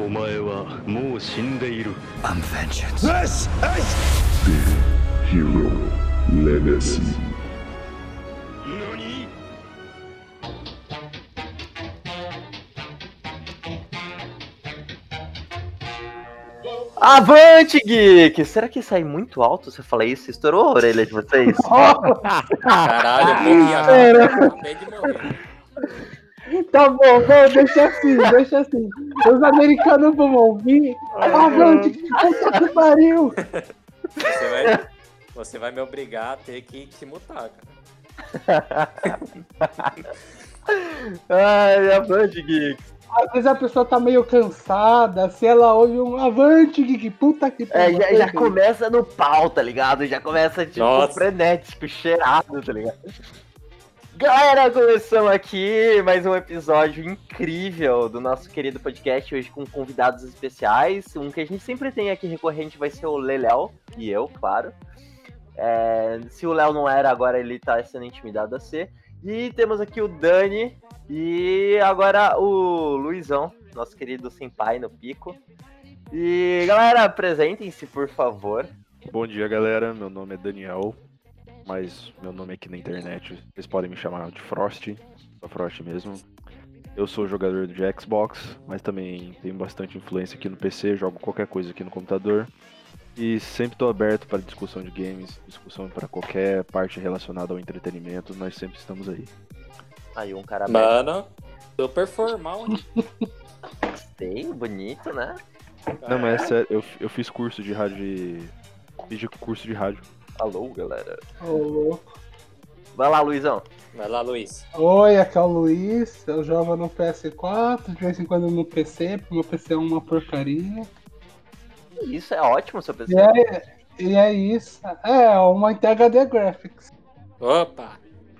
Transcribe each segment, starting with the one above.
お前はもう死んでいる I'm vengeance. Hero Legacy. 何 Avante, geek! Será que sai muito alto se eu falar isso? Estourou a orelha de vocês? Caralho, eu morri agora. Acabei de morrer. Tá bom, deixa assim, deixa assim. Os americanos vão ouvir. Avante, que puta que pariu! Você vai, você vai me obrigar a ter que te mutar, cara. Ai, avante, geek! Às vezes a pessoa tá meio cansada, se ela ouve um avante, que puta que É, pariu. já, já começa no pau, tá ligado? Já começa, tipo, Nossa. frenético, cheirado, tá ligado? Galera, começamos aqui mais um episódio incrível do nosso querido podcast, hoje com convidados especiais. Um que a gente sempre tem aqui recorrente vai ser o Leléo, e eu, claro. É, se o Léo não era, agora ele tá sendo intimidado a ser. E temos aqui o Dani e agora o Luizão, nosso querido senpai no pico. E galera, apresentem-se, por favor. Bom dia, galera. Meu nome é Daniel, mas meu nome aqui na internet vocês podem me chamar de Frost, sou Frost mesmo. Eu sou jogador de Xbox, mas também tenho bastante influência aqui no PC, jogo qualquer coisa aqui no computador. E sempre estou aberto para discussão de games, discussão para qualquer parte relacionada ao entretenimento, nós sempre estamos aí. Aí um cara Mano, super formal, hein? bem bonito, né? Não, mas é sério, eu, eu fiz curso de rádio. Fiz curso de rádio. Alô, galera. Ô, Vai lá, Luizão. Vai lá, Luiz. Oi, aqui é o Luiz, eu jogo no PS4, de vez em quando no PC, porque meu PC é uma porcaria. Isso é ótimo, seu E pessoal. é, e é isso. É, uma HD Graphics. Opa!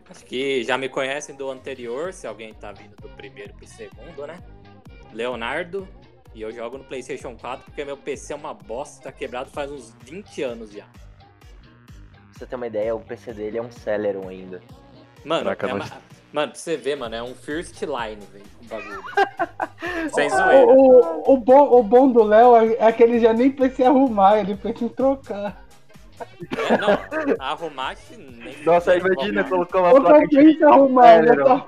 Acho que já me conhecem do anterior, se alguém tá vindo do primeiro pro segundo, né? Leonardo. E eu jogo no PlayStation 4 porque meu PC é uma bosta, tá quebrado faz uns 20 anos já. Pra você ter uma ideia, o PC dele é um Celeron ainda. Mano, Caraca, é uma- Mano, pra você ver, mano, é um First Line, velho, o bagulho. Sem O, zoeira. o, o bom, o bom do Léo é, é que ele já nem pensa em arrumar, ele pensa em trocar. É, não, arrumar que nem. Nossa, imagina colocar uma placa não de arrumar, ele Celeron. tá...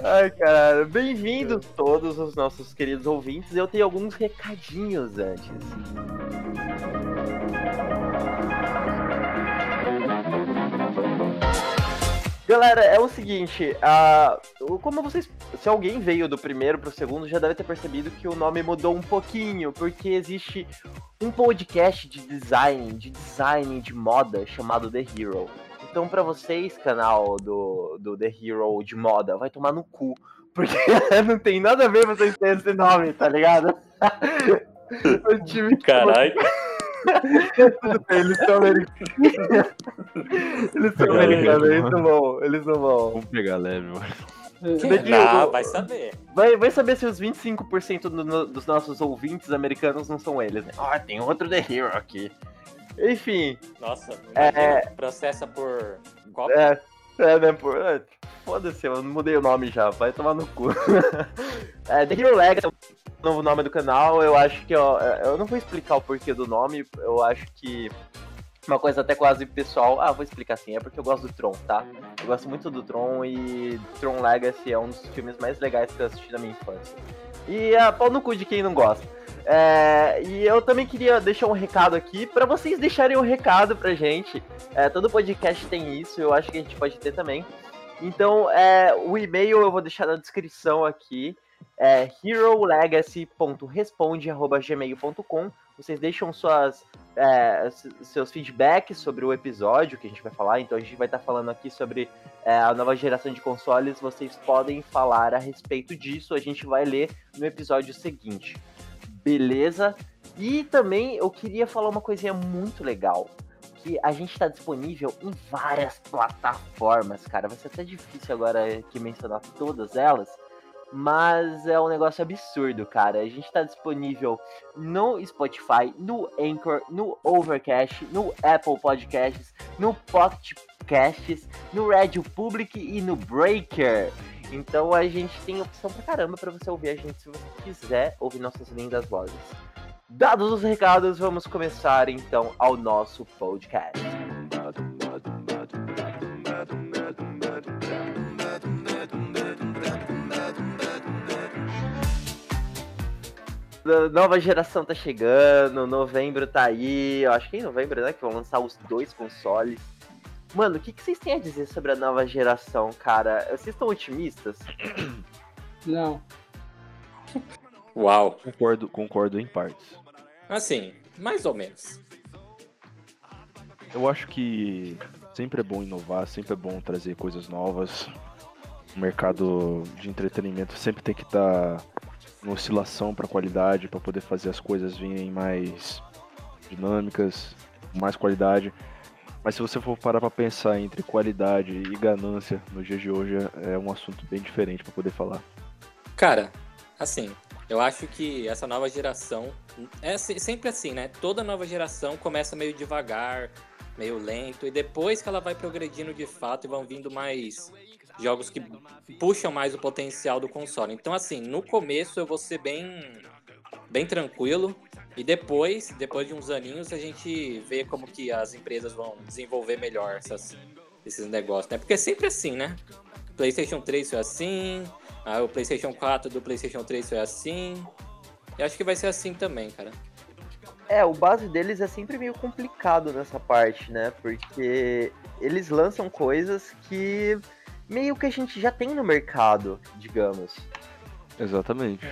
Ai, cara, bem-vindos todos os nossos queridos ouvintes. Eu tenho alguns recadinhos antes. Galera, é o seguinte, o- como vocês. Se alguém veio do primeiro pro segundo, já deve ter percebido que o nome mudou um pouquinho, porque existe um podcast de design, de design de moda chamado The Hero. Então, pra vocês, canal do, do The Hero de moda, vai tomar no cu. Porque não tem nada a ver vocês terem esse nome, tá ligado? o time Caralho. tudo bem, eles são americanos. eles são americanos, eles não vão. Eles não vão. Vamos pegar leve, mano. Daqui, Não, o- vai saber. Vai, vai saber se os 25% do- no- dos nossos ouvintes americanos não são eles, né? Ah, tem outro The Hero aqui. Enfim, Nossa, É. processa por. Qual? é. É, né, pô? é, Foda-se, eu mudei o nome já, vai tomar no cu. é, The Hero Legacy é o novo nome do canal, eu acho que, ó, é, eu não vou explicar o porquê do nome, eu acho que uma coisa até quase pessoal, ah, vou explicar assim, é porque eu gosto do Tron, tá? Eu gosto muito do Tron e Tron Legacy é um dos filmes mais legais que eu assisti na minha infância. E a pau no cu de quem não gosta. É, e eu também queria deixar um recado aqui pra vocês deixarem um recado pra gente. É, todo podcast tem isso, eu acho que a gente pode ter também. Então, é, o e-mail eu vou deixar na descrição aqui. É herolegacy.responde.gmail.com Vocês deixam suas, é, seus feedbacks sobre o episódio que a gente vai falar. Então, a gente vai estar falando aqui sobre é, a nova geração de consoles. Vocês podem falar a respeito disso. A gente vai ler no episódio seguinte. Beleza? E também eu queria falar uma coisinha muito legal. Que a gente tá disponível em várias plataformas, cara. Vai ser até difícil agora aqui mencionar todas elas. Mas é um negócio absurdo, cara. A gente tá disponível no Spotify, no Anchor, no Overcast, no Apple Podcasts, no Pocket Casts, no Radio Public e no Breaker. Então a gente tem opção pra caramba pra você ouvir a gente se você quiser ouvir nossas lindas vozes. Dados os recados, vamos começar então ao nosso podcast. Nova geração tá chegando, novembro tá aí, eu acho que é em novembro, né, que vão lançar os dois consoles. Mano, o que, que vocês têm a dizer sobre a nova geração, cara? Vocês estão otimistas? Não. Uau. Concordo, concordo em partes. Assim, mais ou menos. Eu acho que sempre é bom inovar, sempre é bom trazer coisas novas. O mercado de entretenimento sempre tem que estar em oscilação para qualidade, para poder fazer as coisas virem mais dinâmicas, com mais qualidade. Mas se você for parar para pensar entre qualidade e ganância no dia de hoje, é um assunto bem diferente para poder falar. Cara, assim, eu acho que essa nova geração é se- sempre assim, né? Toda nova geração começa meio devagar, meio lento, e depois que ela vai progredindo de fato e vão vindo mais jogos que puxam mais o potencial do console. Então, assim, no começo eu vou ser bem, bem tranquilo, e depois, depois de uns aninhos, a gente vê como que as empresas vão desenvolver melhor essas, esses negócios, né? Porque é sempre assim, né? PlayStation 3 foi assim, ah, o PlayStation 4 do PlayStation 3 foi assim. Eu acho que vai ser assim também, cara. É, o base deles é sempre meio complicado nessa parte, né? Porque eles lançam coisas que meio que a gente já tem no mercado, digamos. Exatamente.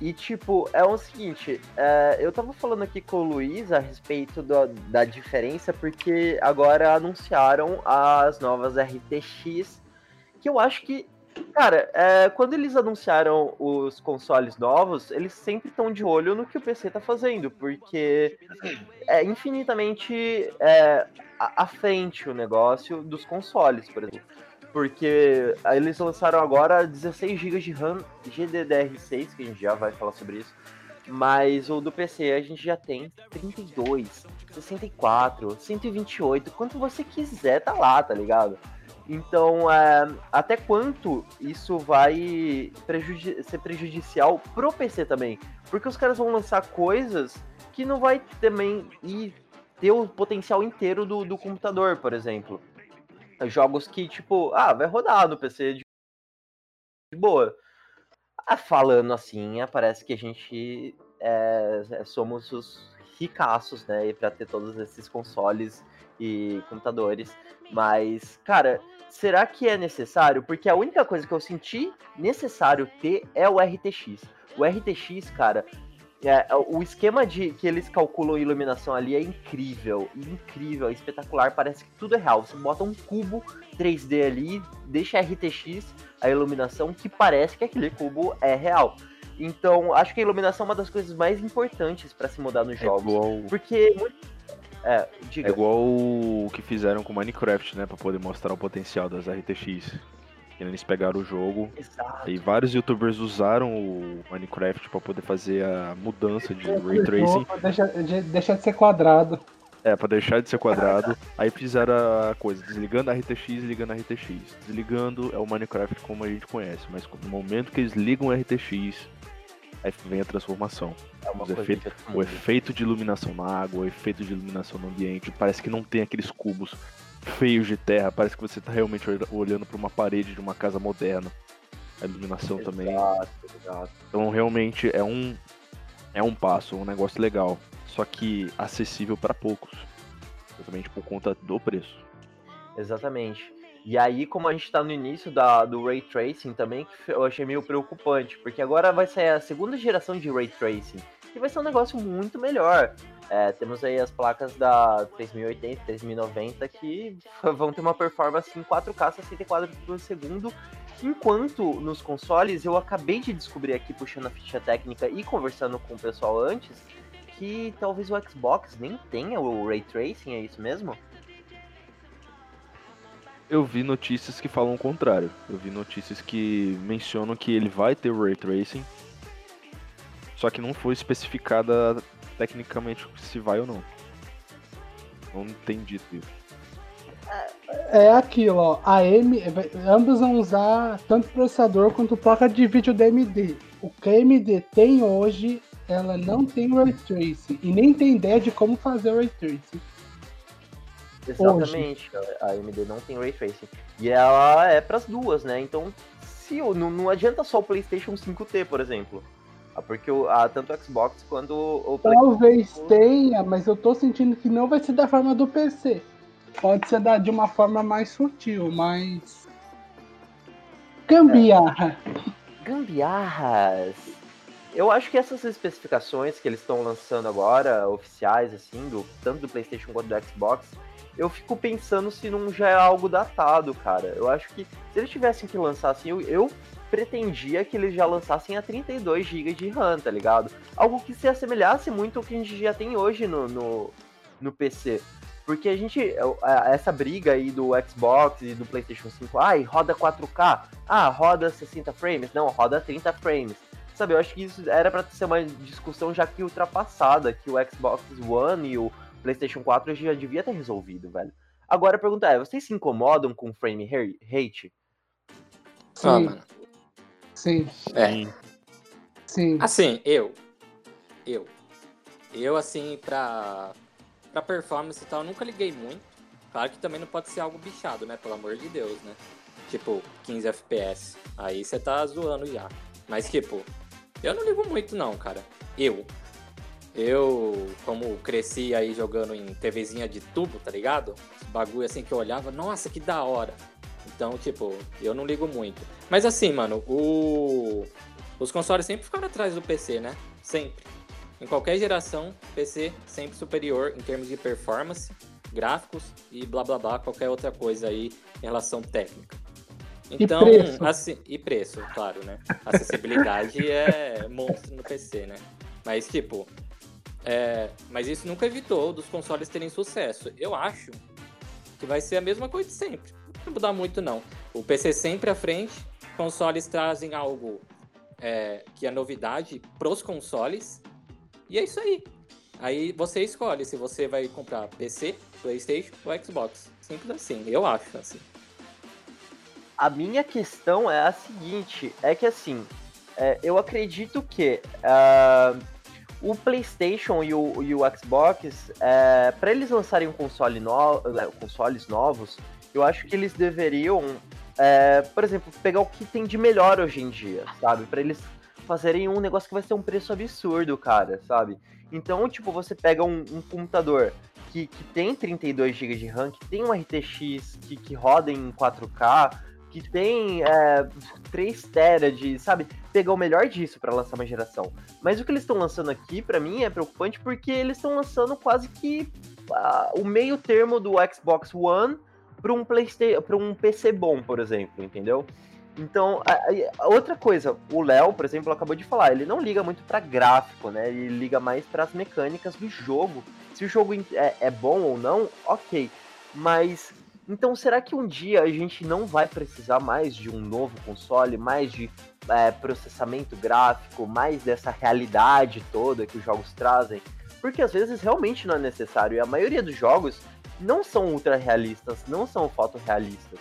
E, tipo, é o seguinte, é, eu tava falando aqui com o Luiz a respeito do- da diferença, porque agora anunciaram as novas RTX, que eu acho que, cara, é, quando eles anunciaram os consoles novos, eles sempre estão de olho no que o PC tá fazendo, porque é infinitamente é, à frente o negócio dos consoles, por exemplo. Porque eles lançaram agora 16 GB de RAM GDDR6, que a gente já vai falar sobre isso. Mas o do PC a gente já tem 32, 64, 128, quanto você quiser tá lá, tá ligado? Então, é, até quanto isso vai prejudi- ser prejudicial pro PC também? Porque os caras vão lançar coisas que não vai também ir ter o potencial inteiro do, do computador, por exemplo. Jogos que, tipo, ah, vai rodar no PC de, boa. Ah, falando assim, parece que a gente é, é, somos os ricaços, né? Pra ter todos esses consoles e computadores. Mas, cara, será que é necessário? Porque a única coisa que eu senti necessário ter é o RTX. O RTX, cara, é, o esquema de que eles calculam a iluminação ali é incrível, incrível, é espetacular, parece que tudo é real. Você bota um cubo 3D ali, deixa RTX a iluminação que parece que aquele cubo é real. Então, acho que a iluminação é uma das coisas mais importantes para se mudar nos É jogos. igual, Porque é, é igual o que fizeram com Minecraft, né? Pra poder mostrar o potencial das RTX. Eles pegaram o jogo Exato. e vários youtubers usaram o Minecraft pra poder fazer a mudança de ray tracing. Deixa, de- deixa de ser quadrado. É, pra deixar de ser quadrado. Aí fizeram a coisa, desligando a RTX, ligando a RTX. Desligando é o Minecraft como a gente conhece, mas no momento que eles ligam o RTX, aí vem a transformação. É uma os coisa efeitos- que O amo. efeito de iluminação na água, o efeito de iluminação no ambiente, parece que não tem aqueles cubos feios de terra, parece que você tá realmente olha- olhando pra uma parede de uma casa moderna. A iluminação também. Exato, exato. Então realmente é um é um passo, um negócio legal, só que acessível para poucos. Exatamente por conta do preço. Exatamente. E aí, como a gente tá no início da, do Ray Tracing também, que eu achei meio preocupante, porque agora vai sair a segunda geração de Ray Tracing, que vai ser um negócio muito melhor. É, temos aí as placas da 3080, 3090 que vão ter uma performance em 4K 64 por segundo, enquanto nos consoles eu acabei de descobrir aqui puxando a ficha técnica e conversando com o pessoal antes que talvez o Xbox nem tenha o Ray Tracing, é isso mesmo? Eu vi notícias que falam o contrário. Eu vi notícias que mencionam que ele vai ter o ray tracing, só que não foi especificada tecnicamente se vai ou não. Não tem dito isso. é aquilo, ó. A M, ambos vão usar tanto processador quanto placa de vídeo da AMD. O que a AMD tem hoje, ela não tem Ray Tracing e nem tem ideia de como fazer o Ray Tracing. Exatamente, a AMD não tem Ray Tracing. E ela é pras duas, né? Então, se o- não, não adianta só o PlayStation 5T, por exemplo. Ah, Porque o, ah, tanto o Xbox quanto o o Talvez tenha, mas eu tô sentindo que não vai ser da forma do PC. Pode ser da, de uma forma mais sutil, mais. Gambiarra. Gambiarras. Eu acho que essas especificações que eles estão lançando agora, oficiais, assim, do, tanto do PlayStation quanto do Xbox, eu fico pensando se não já é algo datado, cara. Eu acho que se eles tivessem que lançar assim, eu, eu pretendia que eles já lançassem a 32 GB de RAM, tá ligado? Algo que se assemelhasse muito ao que a gente já tem hoje no, no, no PC. Porque a gente, essa briga aí do Xbox e do PlayStation 5, ai, roda 4K, ah, roda 60 frames, não, roda 30 frames. Sabe, eu acho que isso era pra ser uma discussão já que ultrapassada, que o Xbox One e o PlayStation 4 já devia ter resolvido, velho. Agora a pergunta é, vocês se incomodam com frame rate? Ah, mano. Sim, É. Sim. sim. Assim, eu. Eu. Eu, assim, pra. Pra performance e tal, eu nunca liguei muito. Claro que também não pode ser algo bichado, né? Pelo amor de Deus, né? Tipo, 15 FPS. Aí você tá zoando já. Mas, tipo, eu não ligo muito, não, cara. Eu. Eu, como cresci aí jogando em TVzinha de tubo, tá ligado? Esse bagulho assim que eu olhava, nossa, que da hora. Então, tipo, eu não ligo muito. Mas assim, mano, o... os consoles sempre ficaram atrás do PC, né? Sempre. Em qualquer geração, PC sempre superior em termos de performance, gráficos e blá blá blá, qualquer outra coisa aí em relação técnica. Então, preço. assim, e preço, claro, né? Acessibilidade é monstro no PC, né? Mas, tipo, é, mas isso nunca evitou dos consoles terem sucesso. Eu acho que vai ser a mesma coisa de sempre. Vai mudar muito, não. O PC sempre à frente, consoles trazem algo é, que é novidade pros consoles, e é isso aí. Aí você escolhe se você vai comprar PC, PlayStation ou Xbox. Simples assim, eu acho assim. A minha questão é a seguinte, é que assim, é, eu acredito que ah, o PlayStation e o, e o Xbox, é, para eles lançarem um console no, é, consoles novos, eu acho que eles deveriam, é, por exemplo, pegar o que tem de melhor hoje em dia, sabe? Para eles fazerem um negócio que vai ser um preço absurdo, cara, sabe? Então, tipo, você pega um, um computador que, que tem 32 GB de RAM, que tem um RTX que, que roda em 4K, que tem é, 3 tera de, sabe, pegar o melhor disso pra lançar uma geração. Mas o que eles estão lançando aqui, pra mim, é preocupante porque eles estão lançando quase que ah, o meio termo do Xbox One para um para um PC bom, por exemplo, entendeu? Então, a, a- outra coisa, o Léo, por exemplo, acabou de falar, ele não liga muito pra gráfico, né? Ele liga mais para as mecânicas do jogo. Se o jogo é, é bom ou não, ok. Mas então será que um dia a gente não vai precisar mais de um novo console, mais de é, processamento gráfico, mais dessa realidade toda que os jogos trazem? Porque às vezes realmente não é necessário. E a maioria dos jogos não são ultra realistas, não são fotorrealistas.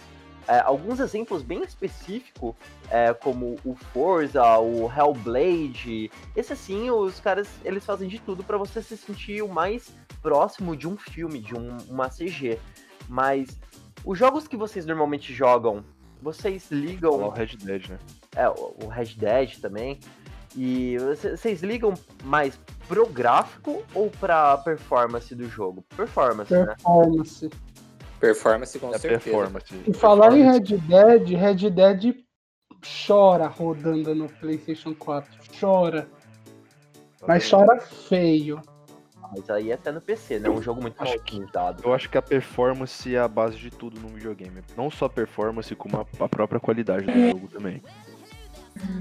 É, alguns exemplos bem específicos, é, como o Forza, o Hellblade, esse assim, os caras eles fazem de tudo para você se sentir o mais próximo de um filme, de um- uma CG. Mas os jogos que vocês normalmente jogam, vocês Falar o ligam. Red Dead, né? É, o Red Dead também. E você- vocês ligam mais pro gráfico ou pra performance do jogo? Performance, né? Performance. Performance com É certeza. performance. E falar em Red Dead, Red Dead chora rodando no PlayStation 4. Chora. Mas chora feio. Mas aí é até no PC, né? É um jogo muito Acho que-. Eu acho que a performance é a base de tudo no videogame. Não só a performance, como a, a própria qualidade do jogo também.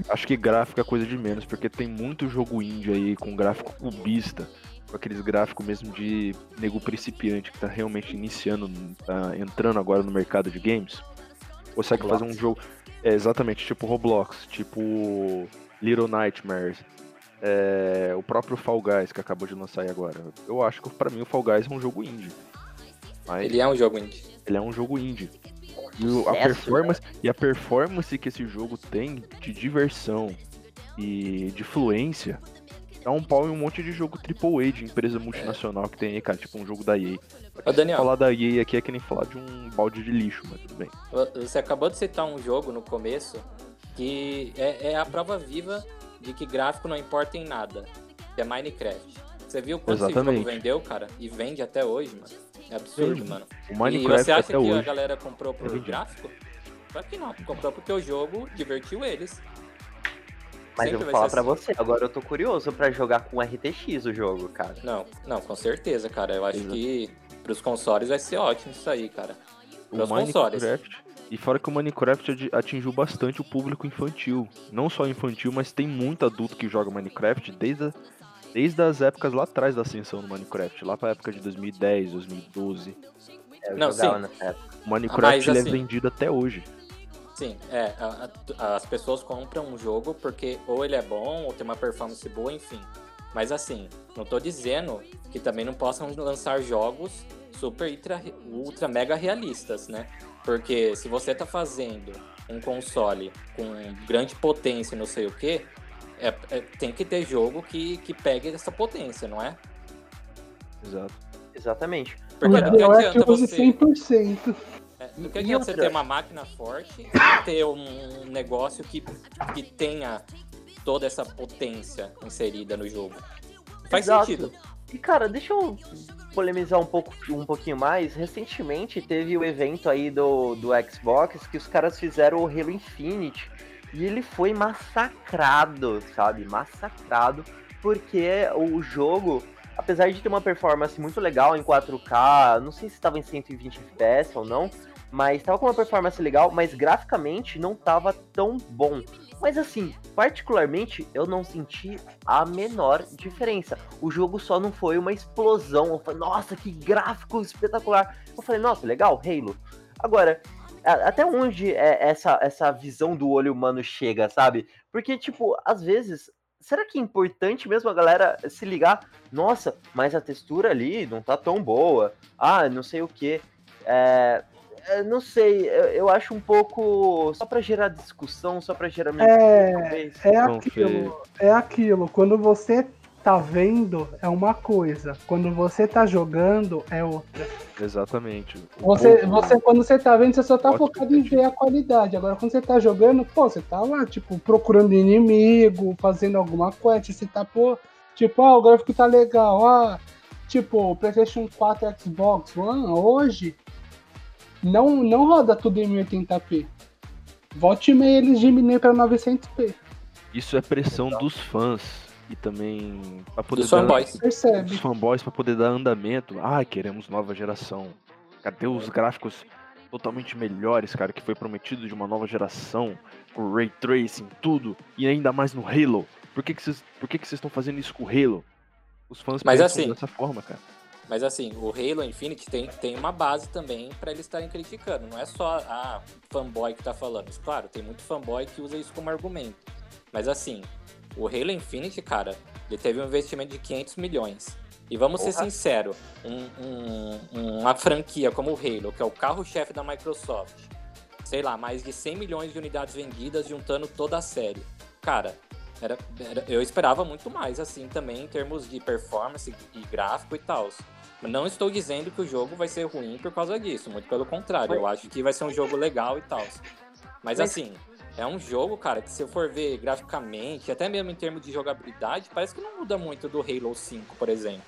Acho que gráfico é coisa de menos, porque tem muito jogo indie aí com gráfico cubista, com aqueles gráficos mesmo de nego principiante que tá realmente iniciando, tá entrando agora no mercado de games. Consegue Roblox. fazer um jogo. É, exatamente, tipo Roblox, tipo Little Nightmares. é, o próprio Fall Guys que acabou de lançar aí agora. Eu acho que pra mim o Fall Guys é um jogo indie. Mas Ele é um jogo indie. ele é um jogo indie. E o- a performance, e a performance que esse jogo tem de diversão e de fluência dá um pau em um monte de jogo AAA de empresa multinacional que tem aí, cara, tipo um jogo da EA. Ô, Daniel, Falar da EA aqui é que nem falar de um balde de lixo, mas tudo bem. você acabou de citar um jogo no começo que é, é a prova viva de que gráfico não importa em nada, que é Minecraft. Você viu quanto esse Exatamente. jogo vendeu, cara? E vende até hoje, mano. É absurdo, Sim. mano. O e Minecraft você acha até que a hoje. galera comprou por É vendido. gráfico? Claro que não. Comprou porque o jogo divertiu eles. Mas Sempre eu vou falar pra assim. você, agora eu tô curioso pra jogar com RTX o jogo, cara. Não, não, com certeza, cara. Eu acho Exato. que pros consoles vai ser ótimo isso aí, cara. O Pros consoles. Minecraft. E fora que o Minecraft atingiu bastante o público infantil. Não só infantil, mas tem muito adulto que joga Minecraft desde, a- desde as épocas lá atrás da ascensão do Minecraft. Lá pra época de 2010, 2012. É, Eu Não, sim. O Minecraft Mas, ele assim- é vendido até hoje. Sim, é. a- a- as pessoas compram um jogo porque ou ele é bom, ou tem uma performance boa, enfim. Mas assim, não tô dizendo que também não possam lançar jogos super ultra, ultra mega realistas, né? Porque se você tá fazendo um console com grande potência e não sei o que, tem que ter jogo que, que pegue essa potência, não é? Exato. Exatamente. Porque não é que adianta use você. 100%. É, não E que adianta você ter uma máquina forte e ter um negócio que, que tenha toda essa potência inserida no jogo. Faz Exato. sentido. E cara, deixa eu polemizar um pouco, um pouquinho mais. Recentemente teve o evento aí do, do Xbox que os caras fizeram o Halo Infinite e ele foi massacrado, sabe? Massacrado porque o jogo, apesar de ter uma performance muito legal em 4K, não sei se estava em 120 FPS ou não, mas estava com uma performance legal, mas graficamente não estava tão bom. Mas assim, particularmente, eu não senti a menor diferença. O jogo só não foi uma explosão. Eu falei, nossa, que gráfico espetacular. Eu falei, nossa, legal, Halo. Agora, até onde é essa, essa visão do olho humano chega, sabe? Porque, tipo, às vezes, será que é importante mesmo a galera se ligar? Nossa, mas a textura ali não tá tão boa. Ah, não sei o que. É, é, não sei, eu, eu acho um pouco só pra gerar discussão, só pra gerar É, é aquilo. É aquilo. Quando você tá vendo, é uma coisa. Quando você tá jogando, é outra. Exatamente. O Você, você, quando você tá vendo, você só tá Ótima focado em ver a qualidade. Agora, quando você tá jogando, pô, você tá lá, tipo, procurando inimigo, fazendo alguma quest, você tá, pô, tipo, ah, o gráfico tá legal, ah, tipo, o PlayStation 4 e Xbox One, hoje, não, não roda tudo em 1080p. Volte e meia eles diminuem pra 900p. Isso é pressão dos fãs. E também pra poder dar- fanboys. Percebe? Os fanboys pra poder dar andamento. Ah, queremos nova geração. Cadê os gráficos totalmente melhores, cara, que foi prometido de uma nova geração, com ray tracing, tudo, e ainda mais no Halo. Por que que vocês, por que que vocês estão fazendo isso com o Halo? Os fãs Mas assim- dessa forma, cara. Mas assim, o Halo Infinite tem, tem uma base também pra eles estarem criticando. Não é só a fanboy que tá falando. Claro, tem muito fanboy que usa isso como argumento. Mas assim, o Halo Infinite, cara, ele teve um investimento de 500 milhões. E vamos ser Porra. sinceros, um- um- uma franquia como o Halo, que é o carro-chefe da Microsoft, sei lá, mais de 100 milhões de unidades vendidas juntando toda a série. Cara, era, era- eu esperava muito mais, assim, também em termos de performance e gráfico e tal. Não estou dizendo que o jogo vai ser ruim por causa disso, muito pelo contrário, eu acho que vai ser um jogo legal e tal. Mas Mas- assim, é um jogo, cara, que se eu for ver graficamente, até mesmo em termos de jogabilidade, parece que não muda muito do Halo 5, por exemplo.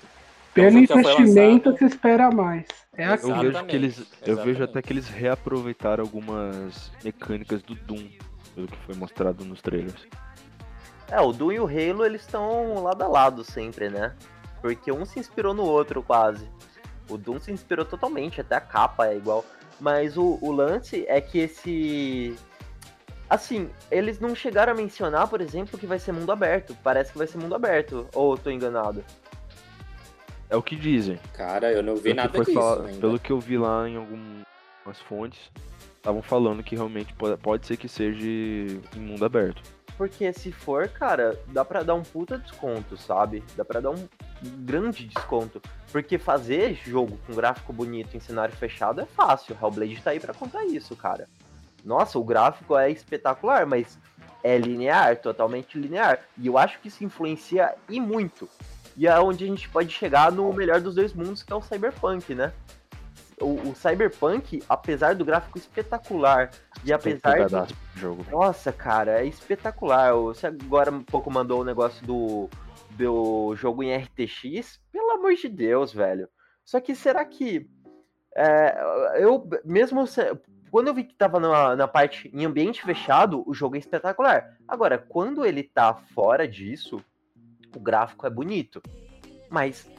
Pelo que investimento se espera mais. É assim. Eu vejo que Exatamente, eles. Eu vejo até que eles reaproveitaram algumas mecânicas do Doom, pelo que foi mostrado nos trailers. É, o Doom e o Halo, eles estão lado a lado sempre, né? Porque um se inspirou no outro, quase. O Doom se inspirou totalmente, até a capa é igual. Mas o, o lance é que esse... Assim, eles não chegaram a mencionar, por exemplo, que vai ser mundo aberto. Parece que vai ser mundo aberto. Ou eu tô enganado? É o que dizem. Cara, eu não vi Pelo nada foi disso. Pelo que eu vi lá em algumas fontes, estavam falando que realmente pode, pode ser que seja em mundo aberto. Porque se for, cara, dá pra dar um puta desconto, sabe? Dá pra dar um grande desconto. Porque fazer jogo com gráfico bonito em cenário fechado é fácil. Hellblade tá aí pra contar isso, cara. Nossa, o gráfico é espetacular, mas é linear, totalmente linear. E eu acho que isso influencia e muito. E é onde a gente pode chegar no melhor dos dois mundos, que é o Cyberpunk, né? O, o Cyberpunk, apesar do gráfico espetacular e apesar de jogo, nossa, cara, é espetacular. Você agora um pouco mandou o negócio do, do jogo em RTX. Pelo amor de Deus, velho. Só que será que. é, eu, mesmo. Quando eu vi que tava na, na parte em ambiente fechado, o jogo é espetacular. Agora, quando ele tá fora disso, o gráfico é bonito. Mas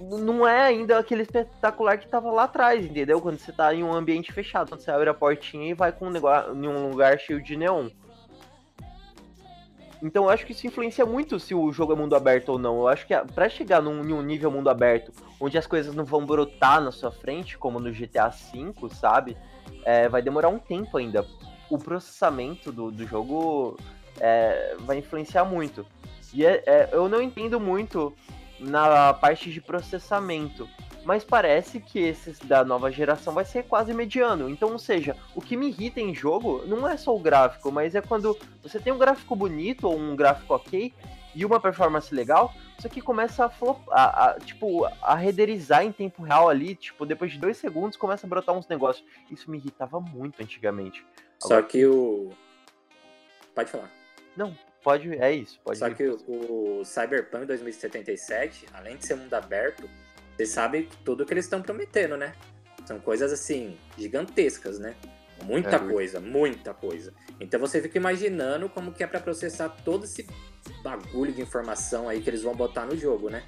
não é ainda aquele espetacular que tava lá atrás, entendeu? Quando você tá em um ambiente fechado, quando você abre a portinha e vai com um negócio em um lugar cheio de neon. Então eu acho que isso influencia muito se o jogo é mundo aberto ou não. Eu acho que a- pra chegar num, em um nível mundo aberto, onde as coisas não vão brotar na sua frente, como no GTA V, sabe? É, vai demorar um tempo ainda. O processamento do, do jogo é, vai influenciar muito. E é- é, eu não entendo muito na parte de processamento. Mas parece que esses da nova geração vai ser quase mediano. Então, ou seja, o que me irrita em jogo não é só o gráfico, mas é quando você tem um gráfico bonito ou um gráfico ok e uma performance legal, só que começa a, a, a, tipo, a renderizar em tempo real ali, tipo, depois de dois segundos começa a brotar uns negócios. Isso me irritava muito antigamente. Só que o. Pode falar. Não, pode, é isso, pode Só ir. que o, o Cyberpunk 2077, além de ser mundo aberto, você sabe tudo que eles estão prometendo, né? São coisas assim, gigantescas, né? Muita É, coisa, muita coisa. Então você fica imaginando como que é pra processar todo esse bagulho de informação aí que eles vão botar no jogo, né?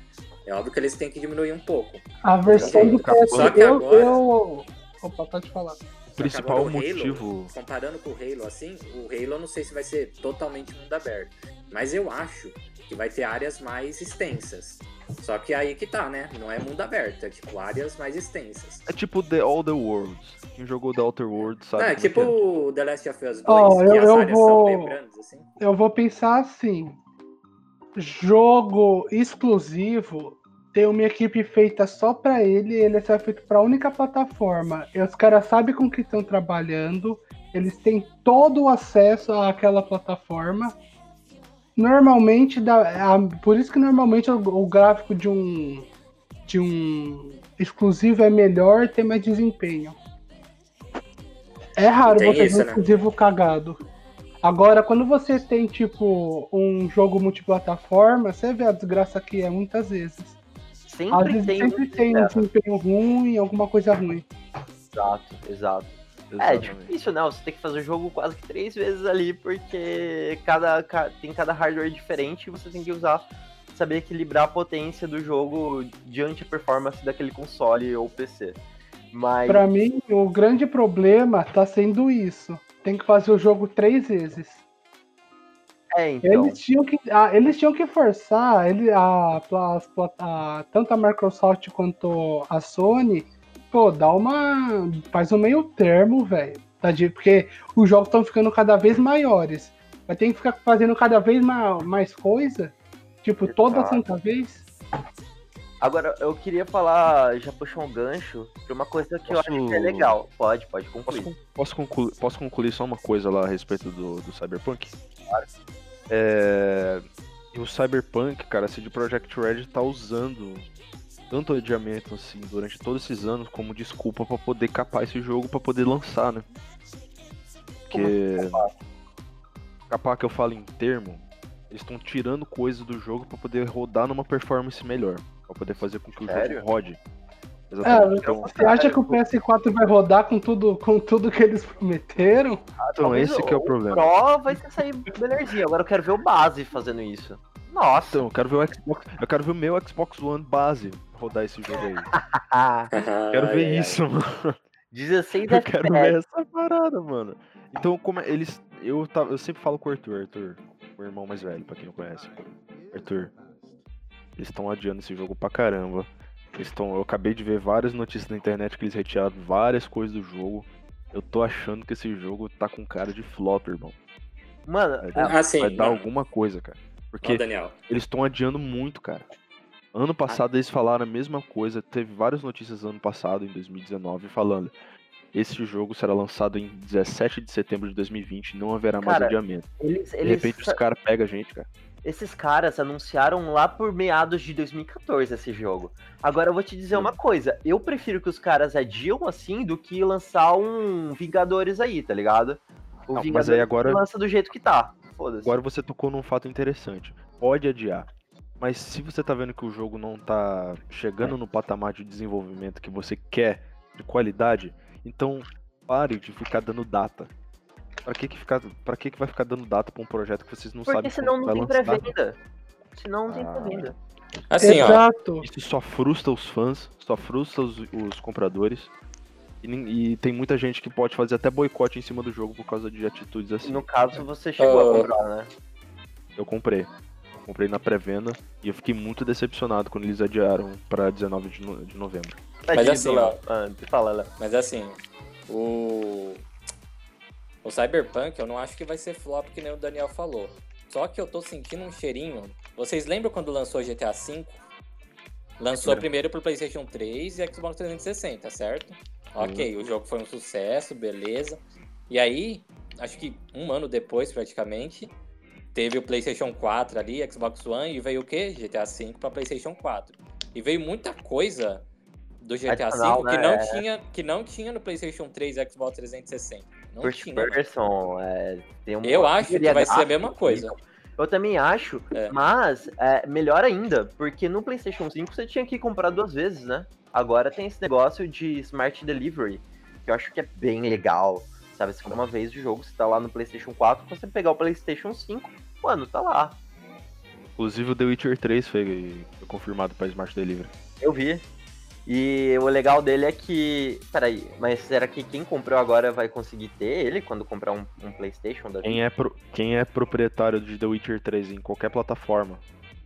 É óbvio que eles têm que diminuir um pouco. A versão do PS. Só que Eu, agora- eu... Opa, pode falar. O principal agora o Halo, motivo. comparando com o Halo, assim, o Halo eu não sei se vai ser totalmente mundo aberto. Mas eu acho que vai ter áreas mais extensas. Só que aí que tá, né? Não é mundo aberto, é tipo áreas mais extensas. É tipo The All the Worlds. Quem jogou The Outer Worlds sabe. Não, é como tipo é. o The Last of Us 2, Ó, que eu- as eu áreas vou- grandes, assim. Eu vou pensar assim: jogo exclusivo tem uma equipe feita só pra ele, ele é só feito pra única plataforma. E os caras sabem com que estão trabalhando, eles têm todo o acesso àquela plataforma. Normalmente, dá, a- por isso que normalmente o, o gráfico de um de um exclusivo é melhor, tem mais desempenho. É raro Tem você isso, um né? exclusivo cagado. Agora, quando você tem, tipo, um jogo multiplataforma, você vê a desgraça que é muitas vezes. Às Sempre vezes tem. sempre tem um desempenho ruim, alguma coisa ruim. Exato, exato. É Exatamente. difícil, né? Você tem que fazer o jogo quase que três vezes ali, porque cada, ca- tem cada hardware diferente e você tem que usar, saber equilibrar a potência do jogo diante a performance daquele console ou PC. Mas Pra mim, o grande problema tá sendo isso. Tem que fazer o jogo três vezes. é, então. Eles tinham que, ah, eles tinham que forçar ele, a, pla- a- tanto a Microsoft quanto a Sony, pô, dá uma. faz um meio termo, velho. Tá de, porque os jogos estão ficando cada vez maiores. Vai ter que ficar fazendo cada vez ma- mais coisa. Tipo, toda Exato. santa vez. Agora, eu queria falar, já puxar um gancho pra uma coisa que eu Posso- acho que é legal. Pode, pode Posso, concluir. con- posso, concluir, posso concluir só uma coisa lá a respeito do, do Cyberpunk? É, e o Cyberpunk, cara, a CD Projekt Red tá usando tanto adiamento assim durante todos esses anos como desculpa pra poder capar esse jogo pra poder lançar, né? Porque capar que eu falo em termo, eles estão tirando coisas do jogo pra poder rodar numa performance melhor, Pra poder fazer com que o Sério? jogo rode. É, Exatamente. então, você acha que o PS4 vai rodar com tudo, com tudo que eles prometeram? então esse que é o problema. Pro vai ter sair melhorzinho. Agora eu quero ver o base fazendo isso. Nossa. Então, eu quero ver o Xbox, eu quero ver o meu Xbox One base rodar esse jogo aí. Quero Ai, ver ai, ai. isso, mano. 16 Eu quero ver essa parada, mano. Então, como é- eles. Eu, tava, eu sempre falo com o Arthur, Arthur, o irmão mais velho, pra quem não conhece. Arthur, eles estão adiando esse jogo pra caramba. Eles tão, eu acabei de ver várias notícias na internet que eles retiraram várias coisas do jogo. Eu tô achando que esse jogo tá com cara de flop, irmão. Mano, Vai é, dar, Ah, sim, vai dar mano. alguma coisa, cara. Porque Daniel, eles estão adiando muito, cara. Ano passado eles falaram a mesma coisa, teve várias notícias ano passado, em 2019, falando esse jogo será lançado em 17 de setembro de 2020, não haverá mais Cara, adiamento. Eles, De eles, repente os caras pegam a gente, cara. esses caras anunciaram lá por meados de 2014 esse jogo. Agora eu vou te dizer uma coisa, eu prefiro que os caras adiam assim do que lançar um Vingadores aí, tá ligado? O Não, mas Vingadores aí agora- lança do jeito que tá. Foda-se. Agora você tocou num fato interessante. Pode adiar. Mas se você tá vendo que o jogo não tá chegando no patamar de desenvolvimento que você quer, de qualidade, então pare de ficar dando data. Pra que que, ficar, pra que que vai ficar dando data pra um projeto que vocês não Porque sabem senão não tem pré-venda. Senão não tem Ah. pré-venda. Assim, ó. Exato. Isso só frustra os fãs, só frustra os, os compradores. E, e tem muita gente que pode fazer até boicote em cima do jogo por causa de atitudes assim. No caso, você chegou Ah. a comprar, né? Eu comprei. Comprei na pré-venda e eu fiquei muito decepcionado quando eles adiaram pra 19 de, no- de novembro. Mas assim, ó. Ah, fala, Léo. Mas assim, o. O Cyberpunk eu não acho que vai ser flop que nem o Daniel falou. Só que eu tô sentindo um cheirinho. Vocês lembram quando lançou GTA V? Lançou Lembro. primeiro pro PlayStation 3 e Xbox 360, certo? Ok, o jogo foi um sucesso, beleza. E aí, acho que um ano depois, praticamente, teve o PlayStation 4 ali, Xbox One, e veio o quê? GTA V pra PlayStation 4. E veio muita coisa do GTA V que, né? não É. tinha, que não tinha no PlayStation 3 e Xbox 360. Não First tinha. mano. person, é, tem uma Eu acho que vai ser a mesma coisa. incrível. Eu também acho, É. mas é, melhor ainda, porque no PlayStation 5 você tinha que comprar duas vezes, né? Agora tem esse negócio de Smart Delivery, que eu acho que é bem legal. Sabe, você compra uma vez o jogo, você tá lá no PlayStation 4, quando você pegar o PlayStation 5, mano, tá lá. Inclusive o The Witcher 3 foi, foi confirmado pra Smart Delivery. Eu vi. E o legal dele é que. Peraí, mas será que quem comprou agora vai conseguir ter ele quando comprar um, um PlayStation da? Quem é, pro- quem é proprietário de The Witcher 3 em qualquer plataforma,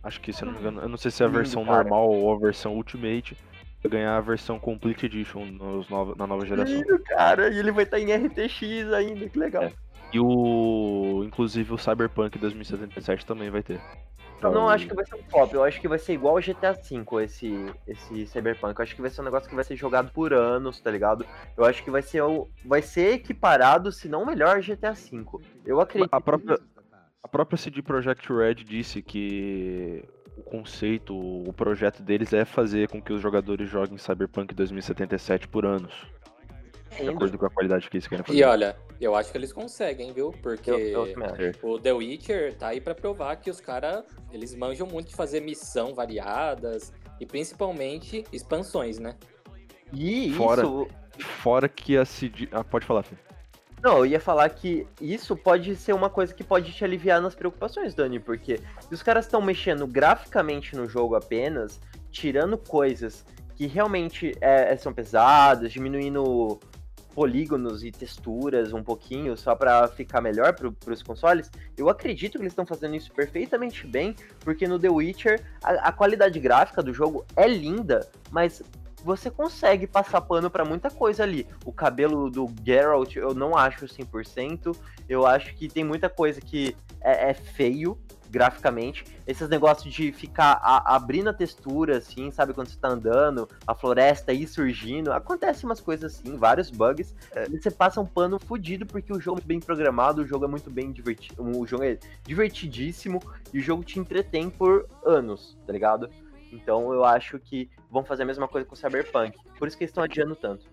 acho que se eu não me engano, eu não sei se é a versão cara. normal ou a versão Ultimate, ganhar a versão Complete Edition nos nova- na nova geração. Cara, e ele vai estar em RTX ainda, que legal. É. E o. Inclusive o Cyberpunk 2077 também vai ter. Eu não acho que vai ser um flop, eu acho que vai ser igual ao GTA V esse, esse Cyberpunk. Eu acho que vai ser um negócio que vai ser jogado por anos, tá ligado? Eu acho que vai ser, vai ser equiparado, se não melhor, ao GTA V. Eu acredito. A própria, a própria CD Projekt Red disse que o conceito, o projeto deles é fazer com que os jogadores joguem Cyberpunk 2077 por anos. De acordo com a qualidade que eles querem fazer. E olha, eu acho que eles conseguem, viu? Porque Eu, eu o The Witcher tá aí pra provar que os caras, eles manjam muito de fazer missão variadas e principalmente expansões, né? E Fora- isso. Fora que a CD. Ah, pode falar, filho. Não, eu ia falar que isso pode ser uma coisa que pode te aliviar nas preocupações, Dani, porque se os caras estão mexendo graficamente no jogo apenas, tirando coisas que realmente é, são pesadas, diminuindo polígonos e texturas um pouquinho só pra ficar melhor pro, pros consoles, eu acredito que eles estão fazendo isso perfeitamente bem, porque no The Witcher a, a qualidade gráfica do jogo é linda, mas você consegue passar pano pra muita coisa ali. O cabelo do Geralt eu não acho 100%. Eu acho que tem muita coisa que é, é feio graficamente. Esses negócios de ficar a- abrindo a textura, assim, sabe? Quando você tá andando, a floresta aí surgindo. Acontece umas coisas assim, vários bugs. E você passa um pano fudido porque o jogo é bem programado, o jogo é muito bem divertido. O jogo é divertidíssimo e o jogo te entretém por anos, tá ligado? Então eu acho que vão fazer a mesma coisa com o Cyberpunk. Por isso que eles estão adiando tanto.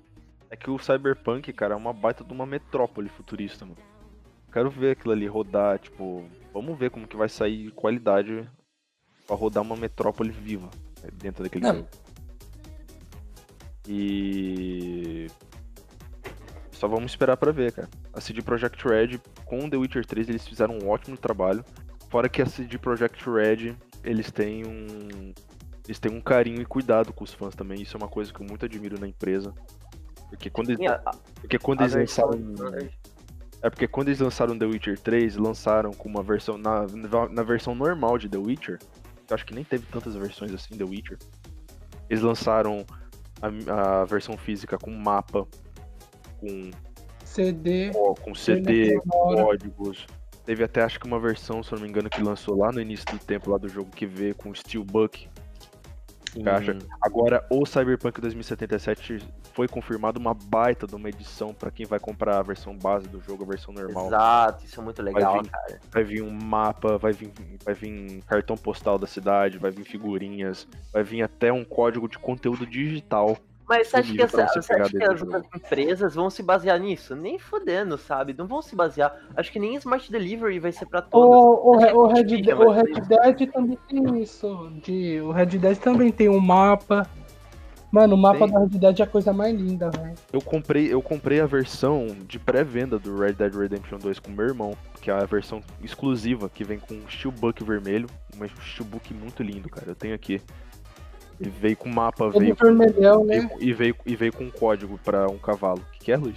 É que o Cyberpunk, cara, é uma baita de uma metrópole futurista, mano. Quero ver aquilo ali rodar, tipo, vamos ver como que vai sair qualidade pra rodar uma metrópole viva né, dentro daquele Não. jogo. E só vamos esperar pra ver, cara. A CD Projekt Red com The Witcher 3 eles fizeram um ótimo trabalho. Fora que a CD Projekt Red, eles têm um eles têm um carinho e cuidado com os fãs também. Isso é uma coisa que eu muito admiro na empresa. Porque quando eles, porque quando a eles versão- lançaram. É porque quando eles lançaram The Witcher 3, lançaram com uma versão. Na, na versão normal de The Witcher, eu acho que nem teve tantas versões assim The Witcher. Eles lançaram a, a versão física com mapa, com, CD, com CD, trilha sonora. códigos. Teve até acho que uma versão, se eu não me engano, que lançou lá no início do tempo lá do jogo que veio com Steelbook. Caixa. Agora, o Cyberpunk 2077 foi confirmado uma baita de uma edição pra quem vai comprar a versão base do jogo, a versão normal. Exato, isso é muito legal, vir- cara. Vai vir um mapa, vai vir, vai vir cartão postal da cidade, vai vir figurinhas, vai vir até um código de conteúdo digital. Mas você acha que, essa- você você acha que as empresas vão se basear nisso? Nem fodendo, sabe? Não vão se basear. Acho que nem Smart Delivery vai ser pra todas. O, o, Acho que o, Red, Nvidia o Red Dead também tem isso. De, o Red Dead também tem um mapa. Mano, o mapa Tem. do Red Dead é a coisa mais linda, velho. Eu comprei, eu comprei a versão de pré-venda do Red Dead Redemption 2 com meu irmão, que é a versão exclusiva, que vem com um steelbook vermelho, um steelbook muito lindo, cara. Eu tenho aqui. E veio com mapa, Todo veio, vermelhão, veio né? com- e, veio, e veio com um código pra um cavalo. O que, que é, Luiz?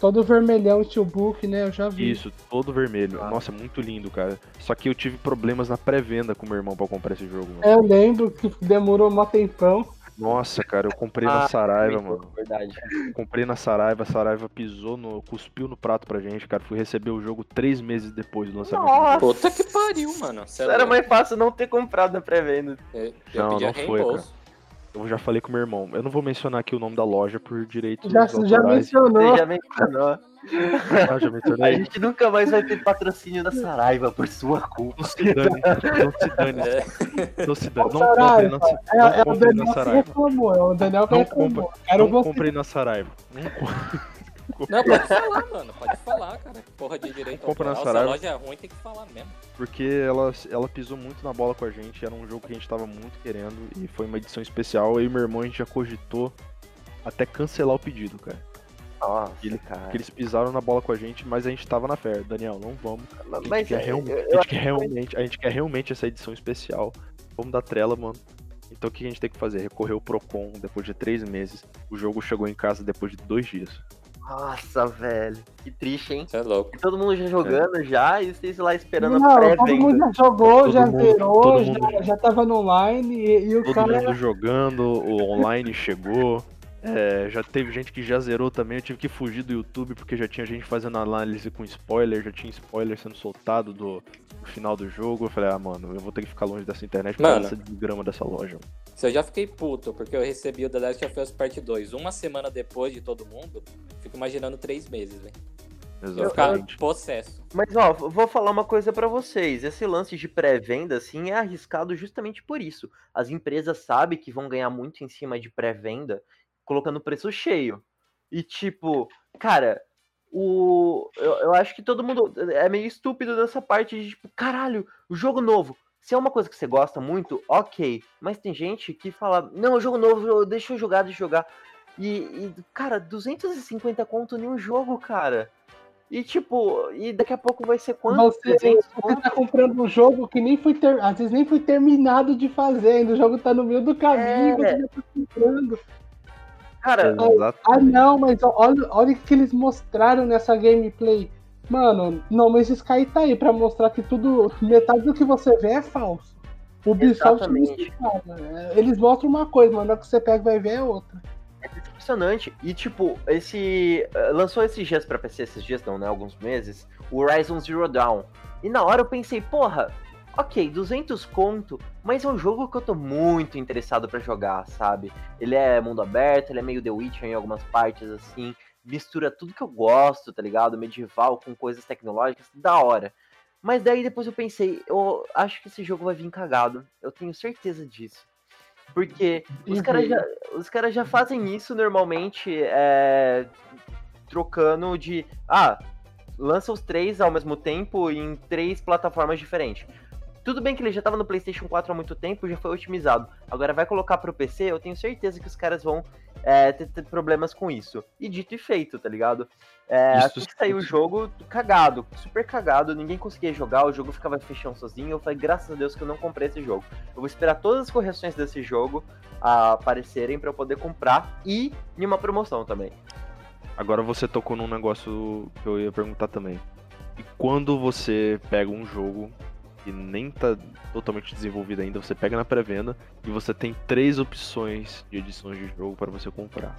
Todo vermelhão, steelbook, né? Eu já vi. Isso, todo vermelho. Ah. Nossa, muito lindo, cara. Só que eu tive problemas na pré-venda com meu irmão pra comprar esse jogo, mano. É, eu lembro que demorou um tempão. Nossa, cara, eu comprei Ah, na Saraiva, mano. Verdade. Comprei na Saraiva, a Saraiva pisou no. cuspiu no prato pra gente, cara. Fui receber o jogo três meses depois do lançamento. Nossa! Puta que pariu, mano. É Era mais fácil não ter comprado na pré-venda. Eu, eu Não, não foi, reembolso. Eu já falei com meu irmão. Eu não vou mencionar aqui o nome da loja por direitos Já, já mencionou. Você já mencionou. Já A gente nunca mais vai ter patrocínio da Saraiva por sua culpa. Não se dane, não se dane, É, não se dane. Não Saraiva, compre na, É, não é o compre na Daniel que Saraiva. reclamou. É o Daniel que Não reclamou. Não você. comprei na Saraiva. Não Não, pode falar, mano. Pode falar, cara. Porra de direito Compra na autoral. Se a Saraiva. loja é ruim, tem que falar mesmo. Porque ela, ela pisou muito na bola com a gente. Era um jogo que a gente tava muito querendo. E foi uma edição especial. Eu e meu irmão a gente já cogitou até cancelar o pedido, cara. Nossa, Ele- cara. Porque eles pisaram na bola com a gente, mas a gente tava na fé. Daniel, não vamos. A gente, Mas quer, é, real- eu- a gente quer que realmente, a gente quer realmente essa edição especial. Vamos dar trela, mano. Então o que a gente tem que fazer? Recorrer ao Procon depois de três meses. O jogo chegou em casa depois de dois dias. Nossa, velho. Que triste, hein? Você é louco. E todo mundo já jogando já e vocês lá esperando a Não, todo mundo já jogou, Todo já mundo- zerou, todo já, mundo- já tava no online e, e o Todo cara. mundo jogando, o online chegou. É, já teve gente que já zerou também. Eu tive que fugir do YouTube porque já tinha gente fazendo análise com spoiler, já tinha spoiler sendo soltado do, do final do jogo. Eu falei, ah, mano, eu vou ter que ficar longe dessa internet por causa dessa desgrama dessa loja. Se eu já fiquei puto porque eu recebi o The Last of Us Part 2 uma semana depois de todo mundo, fico imaginando três meses, velho. Eu Exatamente. possesso. Mas ó, vou falar uma coisa pra vocês. Esse lance de pré-venda, assim, é arriscado justamente por isso. As empresas sabem que vão ganhar muito em cima de pré-venda, colocando preço cheio. E tipo, cara, o. Eu, eu acho que todo mundo é meio estúpido nessa parte de, tipo, caralho, o jogo novo. Se é uma coisa que você gosta muito, ok. Mas tem gente que fala, não, jogo novo, deixa eu jogar, deixa eu jogar. E, e, cara, 250 conto em um jogo, cara. E tipo, e daqui a pouco vai ser quanto? Você, 300 você tá comprando um jogo que nem foi ter, às vezes nem foi terminado de fazer, ainda o jogo tá no meio do caminho, É. você tá comprando. Cara, Ah, não, mas olha, olha o que eles mostraram nessa gameplay. Mano, No Man's Sky tá aí pra mostrar que tudo, metade do que você vê é falso. O Ubisoft não né? Eles mostram uma coisa, mas na hora que você pega e vai ver é outra. é decepcionante. E tipo, esse. eh, Lançou esses dias pra PC, esses dias não, né? Alguns meses, o Horizon Zero Dawn. E na hora eu pensei, porra, ok, 200 conto, mas é um jogo que eu tô muito interessado pra jogar, sabe? Ele é mundo aberto, ele é meio The Witcher em algumas partes, assim. Mistura tudo que eu gosto, tá ligado? Medieval com coisas tecnológicas, da hora. Mas daí depois eu pensei, eu acho que esse jogo vai vir cagado. Eu tenho certeza disso. Porque os caras já, os caras já fazem isso normalmente, é, trocando de. Ah, lança os três ao mesmo tempo em três plataformas diferentes. Tudo bem que ele já tava no PlayStation 4 há muito tempo, já foi otimizado. Agora vai colocar pro PC, eu tenho certeza que os caras vão é, ter, ter problemas com isso. E dito e feito, tá ligado? É, Isso assim que saiu o jogo, cagado, super cagado, ninguém conseguia jogar, o jogo ficava fechando sozinho. Eu falei, graças a Deus que eu não comprei esse jogo. Eu vou esperar todas as correções desse jogo aparecerem pra eu poder comprar e em uma promoção também. Agora você tocou num negócio que eu ia perguntar também. E quando você pega um jogo que nem tá totalmente desenvolvido ainda, você pega na pré-venda e você tem três opções de edições de jogo para você comprar.